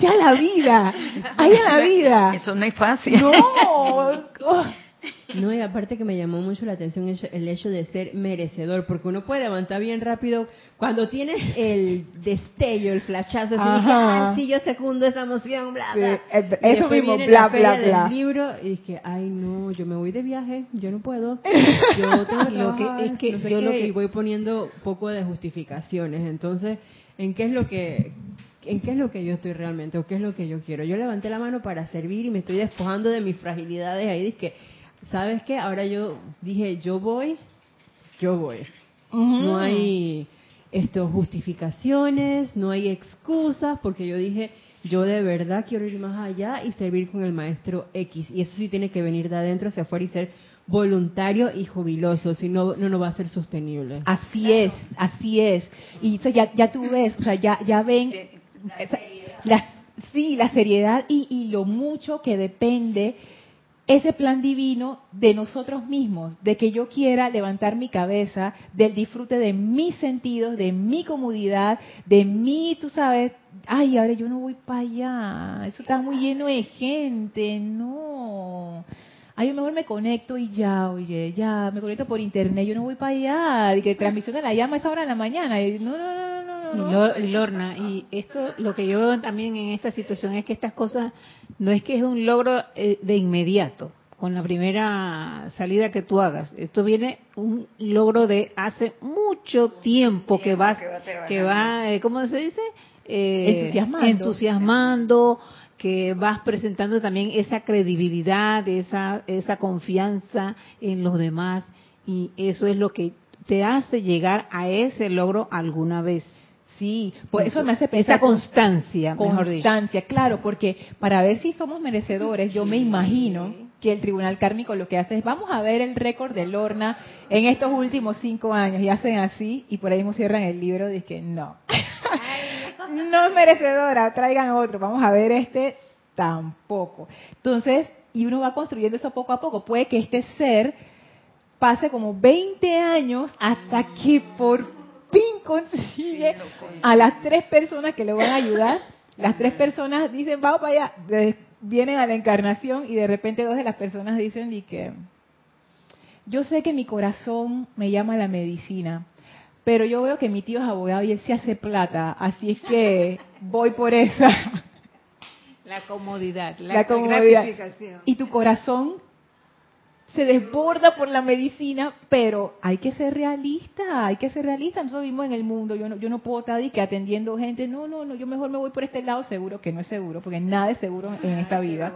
Ya la vida, allá la vida. Eso no es fácil. No, No, y aparte que me llamó mucho la atención el hecho- el hecho de ser merecedor, porque uno puede levantar bien rápido cuando tienes el destello, el flachazo, así que. "Ah, sí, yo secundo esa emoción, bla, bla. Y eso mismo, viene bla, la feria bla, bla. del libro y dije, ay no, yo me voy de viaje, yo no puedo, yo tengo que Lo que- trabajar, es que no sé yo qué", lo que- y voy poniendo poco de justificaciones. Entonces, ¿en qué es lo que ¿En qué es lo que yo estoy realmente o qué es lo que yo quiero? Yo levanté la mano para servir y me estoy despojando de mis fragilidades ahí. Dije, ¿sabes qué? Ahora yo dije, yo voy, yo voy. No hay esto justificaciones, no hay excusas, porque yo dije, yo de verdad quiero ir más allá y servir con el maestro X. Y eso sí tiene que venir de adentro hacia afuera y ser voluntario y jubiloso, si no, no, no va a ser sostenible. Así es, así es. Y ya, ya tú ves, o sea, ya, ya ven, esa- la- sí, la seriedad y, y lo mucho que depende ese plan divino de nosotros mismos, de que yo quiera levantar mi cabeza, del disfrute de mis sentidos, de mi comodidad, de mí, tú sabes, ay, ahora yo no voy para allá, eso está muy lleno de gente, no. Ay, yo mejor me conecto y ya, oye, ya, me conecto por internet, yo no voy para allá, y que transmisión de la llama a esa hora de la mañana, y no, no, no, no, Y no. Lor- Lorna, y esto, lo que yo veo también en esta situación es que estas cosas no es que es un logro eh, de inmediato, con la primera salida que tú hagas. Esto viene un logro de hace mucho tiempo que vas, que va trabajando. que va, eh, ¿cómo se dice? Eh, Entusiasmando. entusiasmando, que vas presentando también esa credibilidad, esa, esa confianza en los demás, y eso es lo que te hace llegar a ese logro alguna vez. Sí, por eso me hace pensar Esa constancia, mejor dicho. constancia, claro, porque para ver si somos merecedores, yo me imagino que el Tribunal Kármico lo que hace es, vamos a ver el récord de Lorna en estos últimos cinco años, y hacen así, y por ahí mismo cierran el libro, y que no, no es merecedora, traigan otro, vamos a ver este tampoco. Entonces, y uno va construyendo eso poco a poco, puede que este ser pase como 20 años hasta que por fin consigue a las tres personas que le van a ayudar. Las tres personas dicen, vamos para allá, de- vienen a la encarnación y de repente dos de las personas dicen y que yo sé que mi corazón me llama a la medicina, pero yo veo que mi tío es abogado y él se hace plata, así es que voy por esa. La comodidad, la, La comodidad. gratificación. Y tu corazón se desborda por la medicina, pero hay que ser realista, hay que ser realista. Nosotros vivimos en el mundo, yo no, yo no puedo estar ahí que atendiendo gente, no, no, no, yo mejor me voy por este lado, seguro que no es seguro, porque nada es seguro en esta vida.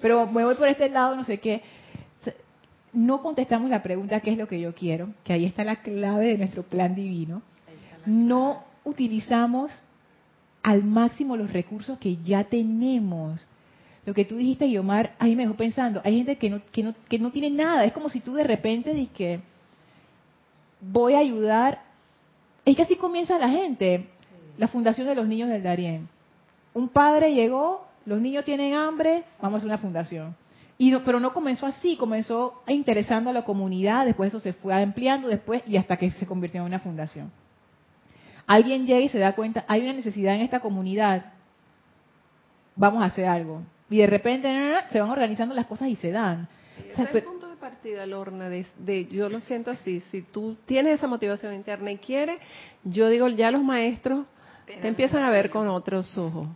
Pero me voy por este lado, no sé qué. No contestamos la pregunta, ¿qué es lo que yo quiero? Que ahí está la clave de nuestro plan divino. No utilizamos al máximo los recursos que ya tenemos. Lo que tú dijiste, Yomar, a mí me dejó pensando, hay gente que no, que no, que no tiene nada, es como si tú de repente dices que voy a ayudar, es que así comienza la gente, la Fundación de los Niños del Darién. Un padre llegó, los niños tienen hambre, vamos a hacer una fundación. Y no- pero no comenzó así, comenzó interesando a la comunidad, después eso se fue ampliando, después y hasta que se convirtió en una fundación. Alguien llega y se da cuenta, hay una necesidad en esta comunidad, vamos a hacer algo. Y de repente se van organizando las cosas y se dan. O sea, Ese es el punto de partida, Lorna, de, de- yo lo siento así, si tú tienes esa motivación interna y quieres, yo digo, ya los maestros te empiezan a ver con otros ojos.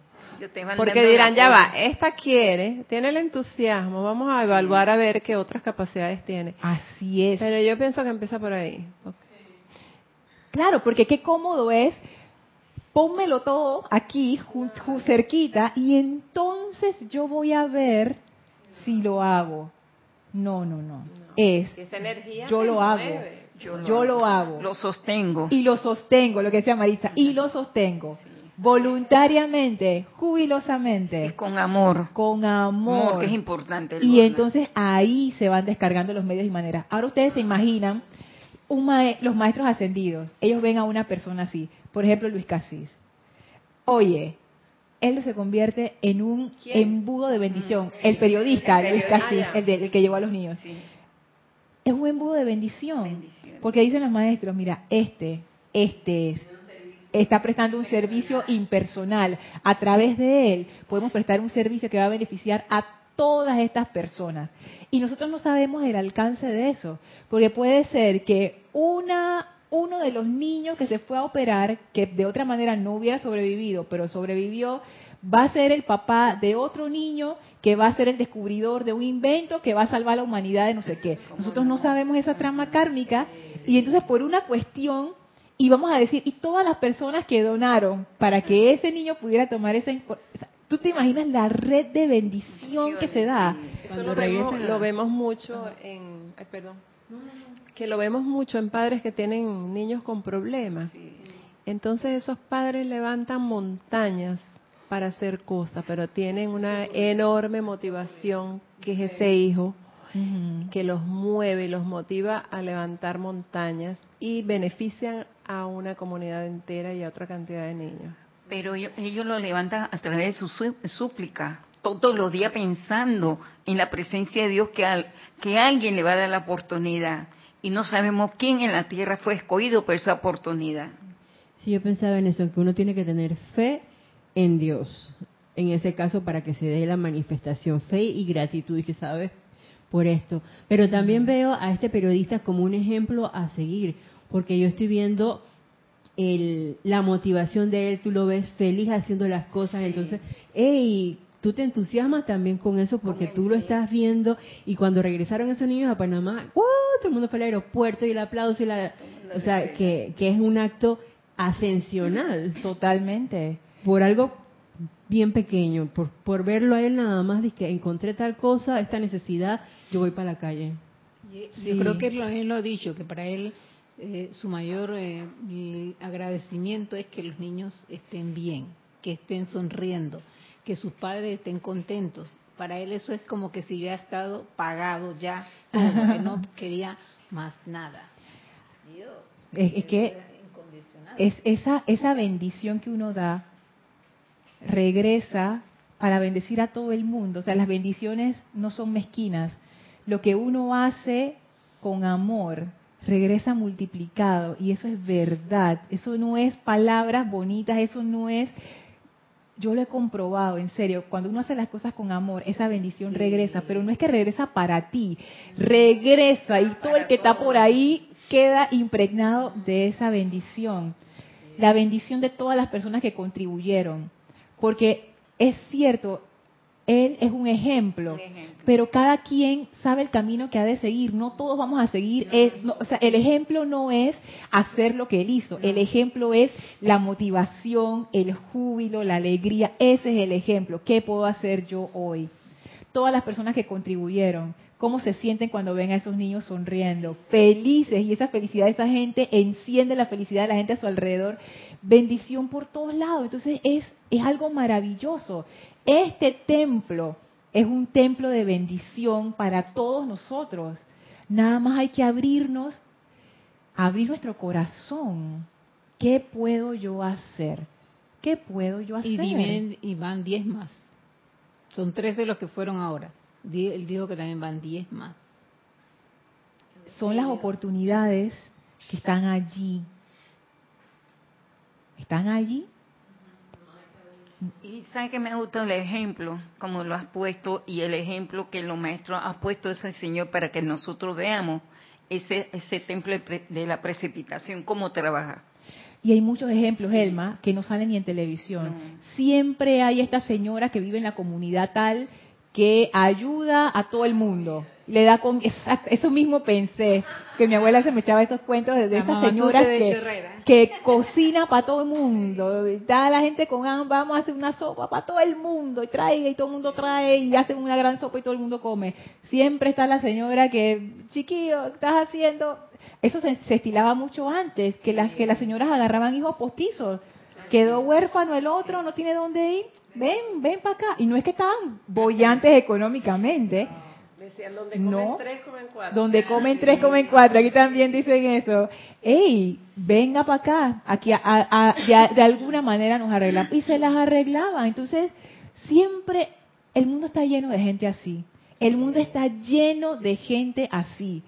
Yo Porque dirán, ya va, esta quiere, tiene el entusiasmo, vamos a evaluar a ver qué otras capacidades tiene. así es. Pero yo pienso que empieza por ahí. Claro, porque qué cómodo es, pónmelo todo aquí, cerquita, y entonces yo voy a ver si lo hago. No, no, no. Es, Esa energía yo lo hago. mueve. Yo lo, yo lo hago. Lo sostengo. Y lo sostengo, lo que decía Maritza, y lo sostengo. Voluntariamente, y jubilosamente, con amor. con Amor, amor. que es importante. Y entonces ahí se van descargando los medios y maneras. Ahora ustedes se imaginan un los maestros ascendidos. Ellos ven a una persona así. Por ejemplo, Luis Casís. Oye, él se convierte en un ¿Quién? embudo de bendición. El periodista, El Luis Casís, el, de- el que llevó a los niños. Sí. Es un embudo de bendición. Bendición. Porque dicen los maestros, mira, este, este es, está prestando un servicio impersonal. A través de él podemos prestar un servicio que va a beneficiar a todas estas personas. Y nosotros no sabemos el alcance de eso, porque puede ser que una uno de los niños que se fue a operar, que de otra manera no hubiera sobrevivido, pero sobrevivió, va a ser el papá de otro niño que va a ser el descubridor de un invento que va a salvar a la humanidad de no sé qué. Nosotros no sabemos esa trama kármica y entonces por una cuestión y vamos a decir, y todas las personas que donaron para que ese niño pudiera tomar esa... info- esa- ¿Tú te imaginas la red de bendición que se da? Sí. Eso Cuando lo vemos, lo vemos mucho en, ay, perdón, que lo vemos mucho en padres que tienen niños con problemas. Entonces esos padres levantan montañas para hacer cosas, pero tienen una enorme motivación que es ese hijo que los mueve y los motiva a levantar montañas y benefician a una comunidad entera y a otra cantidad de niños. Pero ellos, ellos lo levantan a través de su sú- súplica, todos los días pensando en la presencia de Dios que, al- que alguien le va a dar la oportunidad. Y no sabemos quién en la tierra fue escogido por esa oportunidad. Sí, yo pensaba en eso, que uno tiene que tener fe en Dios. En ese caso, para que se dé la manifestación, fe y gratitud, y que sabes por esto. Pero también veo a este periodista como un ejemplo a seguir, porque yo estoy viendo el, la motivación de él, tú lo ves feliz haciendo las cosas, entonces, hey, tú te entusiasmas también con eso porque tú lo estás viendo y cuando regresaron esos niños a Panamá, ¡wow! todo el mundo fue al aeropuerto y el aplauso y la... O sea, que, que es un acto ascensional Totalmente. por algo bien pequeño, por, por verlo a él nada más, de que encontré tal cosa, esta necesidad, yo voy para la calle. Sí. Yo creo que él lo, él lo ha dicho, que para él eh, su mayor eh, agradecimiento es que los niños estén bien, que estén sonriendo, que sus padres estén contentos. Para él eso es como que si ya ha estado pagado ya, todo, que no quería más nada. Es, es que es esa, esa bendición que uno da regresa para bendecir a todo el mundo. O sea, las bendiciones no son mezquinas. Lo que uno hace con amor regresa multiplicado y eso es verdad. Eso no es palabras bonitas, eso no es... Yo lo he comprobado, en serio, cuando uno hace las cosas con amor, esa bendición regresa, pero no es que regresa para ti, regresa y todo el que está por ahí queda impregnado de esa bendición. La bendición de todas las personas que contribuyeron. Porque es cierto, él es un ejemplo, Un ejemplo. pero cada quien sabe el camino que ha de seguir. No todos vamos a seguir. es- no, o sea, el ejemplo no es hacer lo que él hizo. El ejemplo es la motivación, el júbilo, la alegría. Ese es el ejemplo. ¿Qué puedo hacer yo hoy? Todas las personas que contribuyeron, cómo se sienten cuando ven a esos niños sonriendo, felices, y esa felicidad de esa gente enciende la felicidad de la gente a su alrededor. Bendición por todos lados. Entonces es, es algo maravilloso. Este templo es un templo de bendición para todos nosotros. Nada más hay que abrirnos, abrir nuestro corazón. ¿Qué puedo yo hacer? ¿Qué puedo yo hacer? Y, van 10 más. Son 13 los que fueron ahora. Él dijo que también van 10 más. Son las oportunidades que están allí. ¿Están allí? Y sabe que me ha gustado el ejemplo, como lo has puesto, y el ejemplo que los maestros han puesto ese Señor para que nosotros veamos ese, ese templo de, la precipitación, cómo trabaja. Y hay muchos ejemplos, Elma, que no salen ni en televisión. No. Siempre hay esta señora que vive en la comunidad tal que ayuda a todo el mundo. Le da con eso mismo pensé, que mi abuela se me echaba estos cuentos de, de estas señoras que, que cocina para todo el mundo. Da a la gente con vamos a hacer una sopa para todo el mundo y traiga y todo el mundo trae y hacen una gran sopa y todo el mundo come. Siempre está la señora que, chiquillo, estás haciendo, eso se, se estilaba mucho antes, que las que las señoras agarraban hijos postizos. Quedó huérfano el otro, no tiene dónde ir. Ven, ven para acá. Y no es que estaban bollantes económicamente. Decían, donde No. comen tres, comen cuatro. Donde comen tres, comen cuatro. Aquí también dicen eso. Ey, venga para acá. Aquí a- a- de, de alguna manera nos arreglamos. Y se las arreglaban. Entonces, siempre el mundo está lleno de gente así. El mundo está lleno de gente así.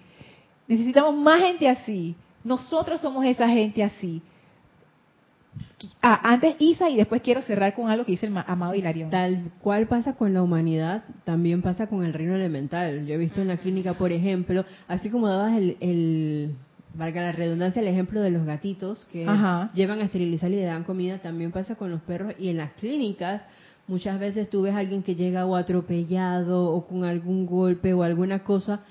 Necesitamos más gente así. Nosotros somos esa gente así. Ah, antes Isa y después quiero cerrar con algo que dice el ma- amado Hilarión. Tal cual pasa con la humanidad, también pasa con el reino elemental. Yo he visto en la clínica, por ejemplo, así como dabas el, el valga la redundancia, el ejemplo de los gatitos que Ajá. llevan a esterilizar y le dan comida, también pasa con los perros y en las clínicas. Muchas veces tú ves a alguien que llega o atropellado o con algún golpe o alguna cosa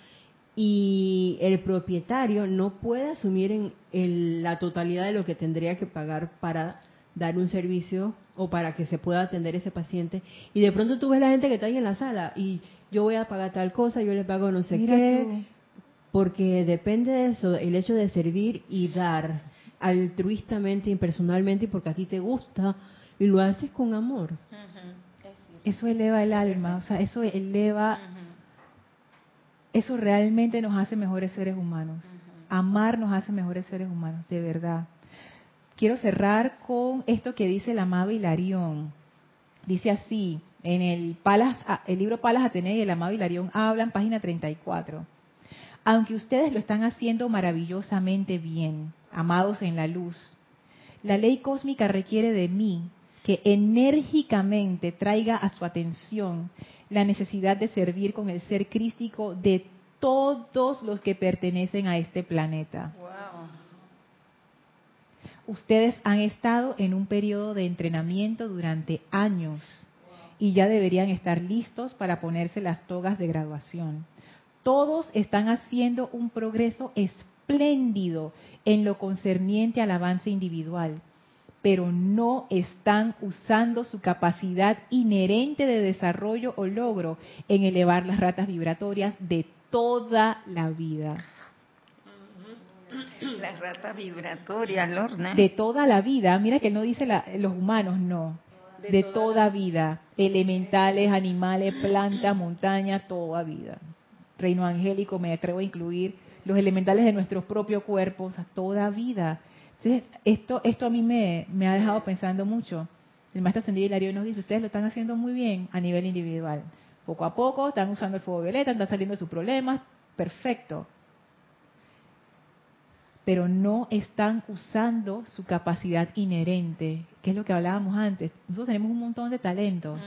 y el propietario no puede asumir en, en la totalidad de lo que tendría que pagar para dar un servicio o para que se pueda atender ese paciente y de pronto tú ves la gente que está ahí en la sala y yo voy a pagar tal cosa, yo le pago no sé Mira qué, tú. porque depende de eso, el hecho de servir y dar altruistamente, impersonalmente y porque a ti te gusta y lo haces con amor. Eso eleva el alma, o sea, eso eleva, eso realmente nos hace mejores seres humanos. Amar nos hace mejores seres humanos, de verdad. Quiero cerrar con esto que dice el amado Hilarión. Dice así, en el, Palas, el libro Palas Atenea y el amado Hilarión hablan, página 34. Aunque ustedes lo están haciendo maravillosamente bien, amados en la luz, la ley cósmica requiere de mí que enérgicamente traiga a su atención la necesidad de servir con el ser crístico de todos los que pertenecen a este planeta. Wow. Ustedes han estado en un periodo de entrenamiento durante años y ya deberían estar listos para ponerse las togas de graduación. Todos están haciendo un progreso espléndido en lo concerniente al avance individual, pero no están usando su capacidad inherente de desarrollo o logro en elevar las ratas vibratorias de toda la vida. La rata vibratoria, Lorna. de toda la vida, mira que no dice la- los humanos, no, de, toda, vida, elementales, animales, plantas, montañas, toda vida. Reino angélico, me atrevo a incluir los elementales de nuestro propio cuerpo, o sea, toda vida. Entonces, esto, esto a mí me, me ha dejado pensando mucho. El maestro ascendido Hilario nos dice, ustedes lo están haciendo muy bien a nivel individual. Poco a poco están usando el fuego violeta, están saliendo de sus problemas, perfecto pero no están usando su capacidad inherente, que es lo que hablábamos antes. Nosotros tenemos un montón de talentos,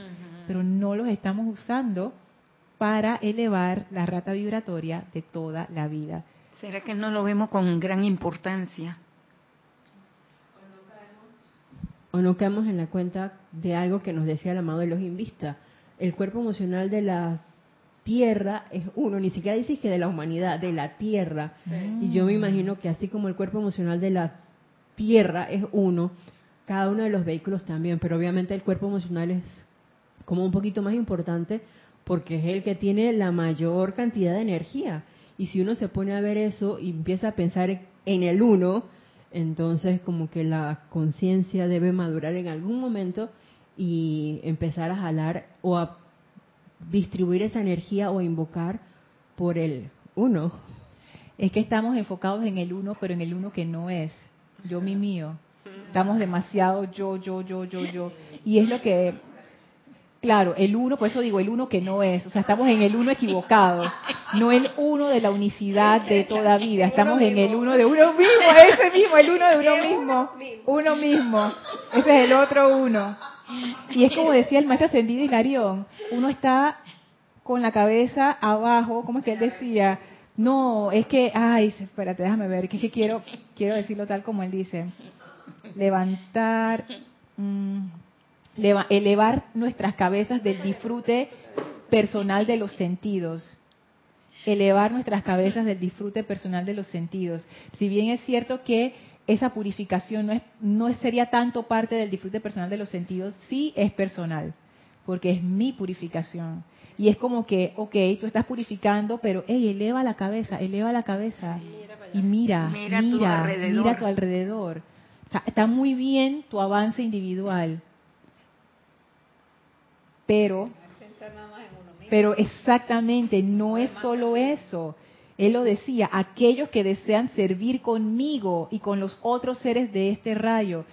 pero no los estamos usando para elevar la rata vibratoria de toda la vida. ¿Será que no lo vemos con gran importancia? O no caemos en la cuenta de algo que nos decía el amado de los Vista. el cuerpo emocional de la tierra es uno, ni siquiera dices que de la humanidad, de la tierra. Y yo me imagino que así como el cuerpo emocional de la tierra es uno, cada uno de los vehículos también, pero obviamente el cuerpo emocional es como un poquito más importante porque es el que tiene la mayor cantidad de energía. Y si uno se pone a ver eso y empieza a pensar en el uno, entonces como que la conciencia debe madurar en algún momento y empezar a jalar o a distribuir esa energía o invocar por el uno. Es que estamos enfocados en el uno, pero en el uno que no es. Yo, mi mío. Estamos demasiado yo, yo, yo, yo, yo. Y es lo que, claro, el uno, por eso digo el uno que no es. O sea, estamos en el uno equivocado. No el uno de la unicidad de toda vida. Estamos en el uno de uno mismo, ese mismo, el uno de uno mismo. Uno mismo. Ese es el otro uno. Y es como decía el maestro ascendido Hilarión, uno está con la cabeza abajo, como es que él decía, no, es que, ay, espérate, déjame ver, que es que quiero, quiero decirlo tal como él dice, levantar, mm, elevar nuestras cabezas del disfrute personal de los sentidos elevar nuestras cabezas del disfrute personal de los sentidos. Si bien es cierto que esa purificación no, es, no sería tanto parte del disfrute personal de los sentidos, sí es personal, porque es mi purificación. Y es como que, ok, tú estás purificando, pero, hey, eleva la cabeza, eleva la cabeza y mira, mira, mira, mira a tu alrededor. está muy bien tu avance individual, pero, pero exactamente, no es solo eso. Él lo decía, aquellos que desean servir conmigo y con los otros seres de este rayo.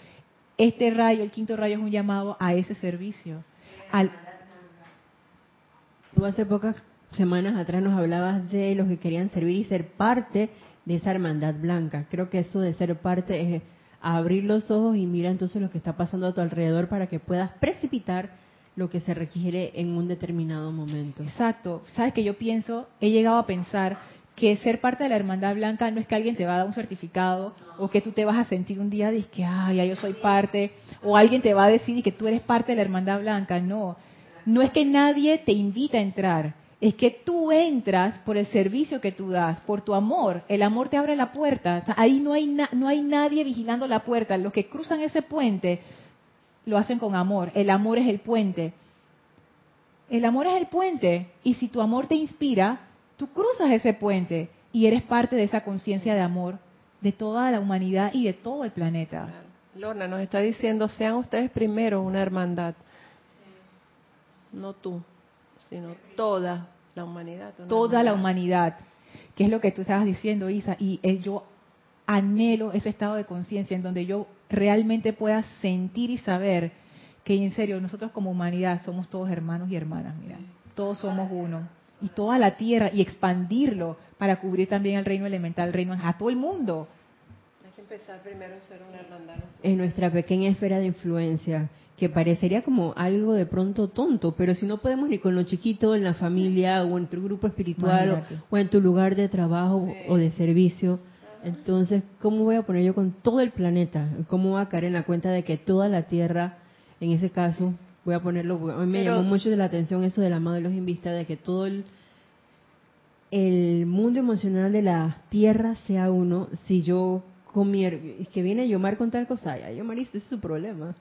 Este rayo, el quinto rayo, es un llamado a ese servicio. Tú hace pocas semanas atrás nos hablabas de los que querían servir y ser parte de esa hermandad blanca. Creo que eso de ser parte es abrir los ojos y mira entonces lo que está pasando a tu alrededor para que puedas precipitar lo que se requiere en un determinado momento. Exacto. Sabes que yo pienso, he llegado a pensar que ser parte de la hermandad blanca no es que alguien te va a dar un certificado o que tú te vas a sentir un día de que, ay, ya yo soy parte, o alguien te va a decir que tú eres parte de la hermandad blanca. No, no es que nadie te invita a entrar, es que tú entras por el servicio que tú das, por tu amor. El amor te abre la puerta. ahí no hay, no hay nadie vigilando la puerta. Los que cruzan ese puente lo hacen con amor. El amor es el puente. El amor es el puente. Y si tu amor te inspira, tú cruzas ese puente y eres parte de esa conciencia de amor de toda la humanidad y de todo el planeta. Lorna nos está diciendo, sean ustedes primero una hermandad. No tú, sino toda la humanidad. Toda la humanidad, que es lo que tú estabas diciendo, Isa, y yo anhelo ese estado de conciencia en donde yo realmente pueda sentir y saber que en serio nosotros como humanidad somos todos hermanos y hermanas, mira, todos somos uno. Y toda la tierra y expandirlo para cubrir también el reino elemental, el reino a todo el mundo. Hay que empezar primero a ser una hermandad. En nuestra pequeña esfera de influencia, que parecería como algo de pronto tonto, pero si no podemos ni con lo chiquito en la familia o en tu grupo espiritual o, en tu lugar de trabajo o de servicio, entonces, ¿cómo voy a poner yo con todo el planeta? ¿Cómo voy a caer en la cuenta de que toda la Tierra, en ese caso, voy a ponerlo, a mí me llamó mucho la atención eso del amado de los invistas, de que todo el, el mundo emocional de la tierra sea uno, si yo comiera, es que viene Yomar con tal cosa, ya Yomar ese es su problema.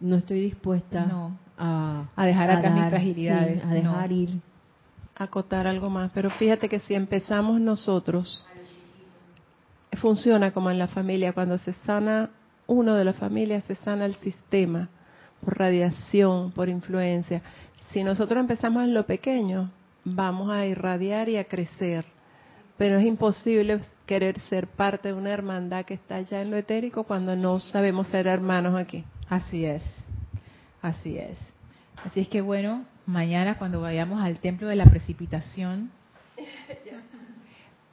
No estoy dispuesta a, a, dejar atrás mis fragilidades, a dejar ir. Acotar algo más, pero fíjate que si empezamos nosotros, funciona como en la familia, cuando se sana uno de la familia, se sana el sistema por radiación, por influencia. Si nosotros empezamos en lo pequeño, vamos a irradiar y a crecer. Pero es imposible querer ser parte de una hermandad que está ya en lo etérico cuando no sabemos ser hermanos aquí. Así es, así es. Así es que bueno, mañana cuando vayamos al templo de la precipitación,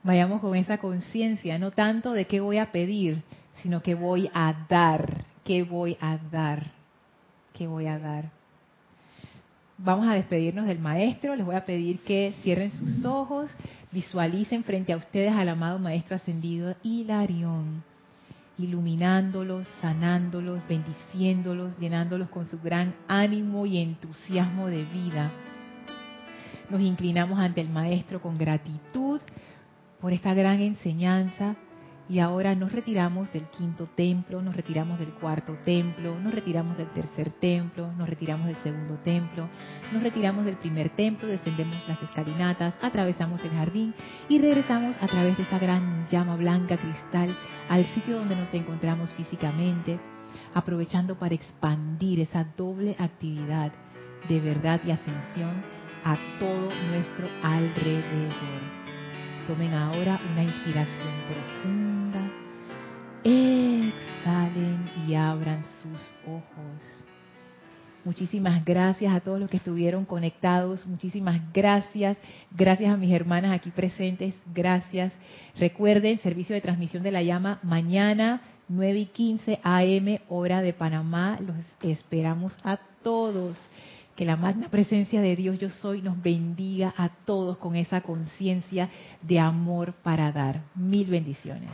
vayamos con esa conciencia, no tanto de qué voy a pedir, sino que voy a dar, qué voy a dar que voy a dar. Vamos a despedirnos del maestro. Les voy a pedir que cierren sus ojos, visualicen frente a ustedes al amado maestro ascendido Hilarión. iluminándolos, sanándolos, bendiciéndolos, llenándolos con su gran ánimo y entusiasmo de vida. Nos inclinamos ante el Maestro con gratitud por esta gran enseñanza y ahora nos retiramos del quinto templo, nos retiramos del cuarto templo, nos retiramos del tercer templo, nos retiramos del segundo templo, nos retiramos del primer templo, descendemos las escalinatas, atravesamos el jardín y regresamos a través de esa gran llama blanca cristal al sitio donde nos encontramos físicamente, aprovechando para expandir esa doble actividad de verdad y ascensión a todo nuestro alrededor. Tomen ahora una inspiración profunda. Exhalen y abran sus ojos. Muchísimas gracias a todos los que estuvieron conectados. Muchísimas gracias. Gracias a mis hermanas aquí presentes. Gracias. Recuerden, servicio de transmisión de la llama mañana 9 y 15 AM, hora de Panamá. Los esperamos a todos. Que la magna presencia de Dios yo soy nos bendiga a todos con esa conciencia de amor para dar. Mil bendiciones.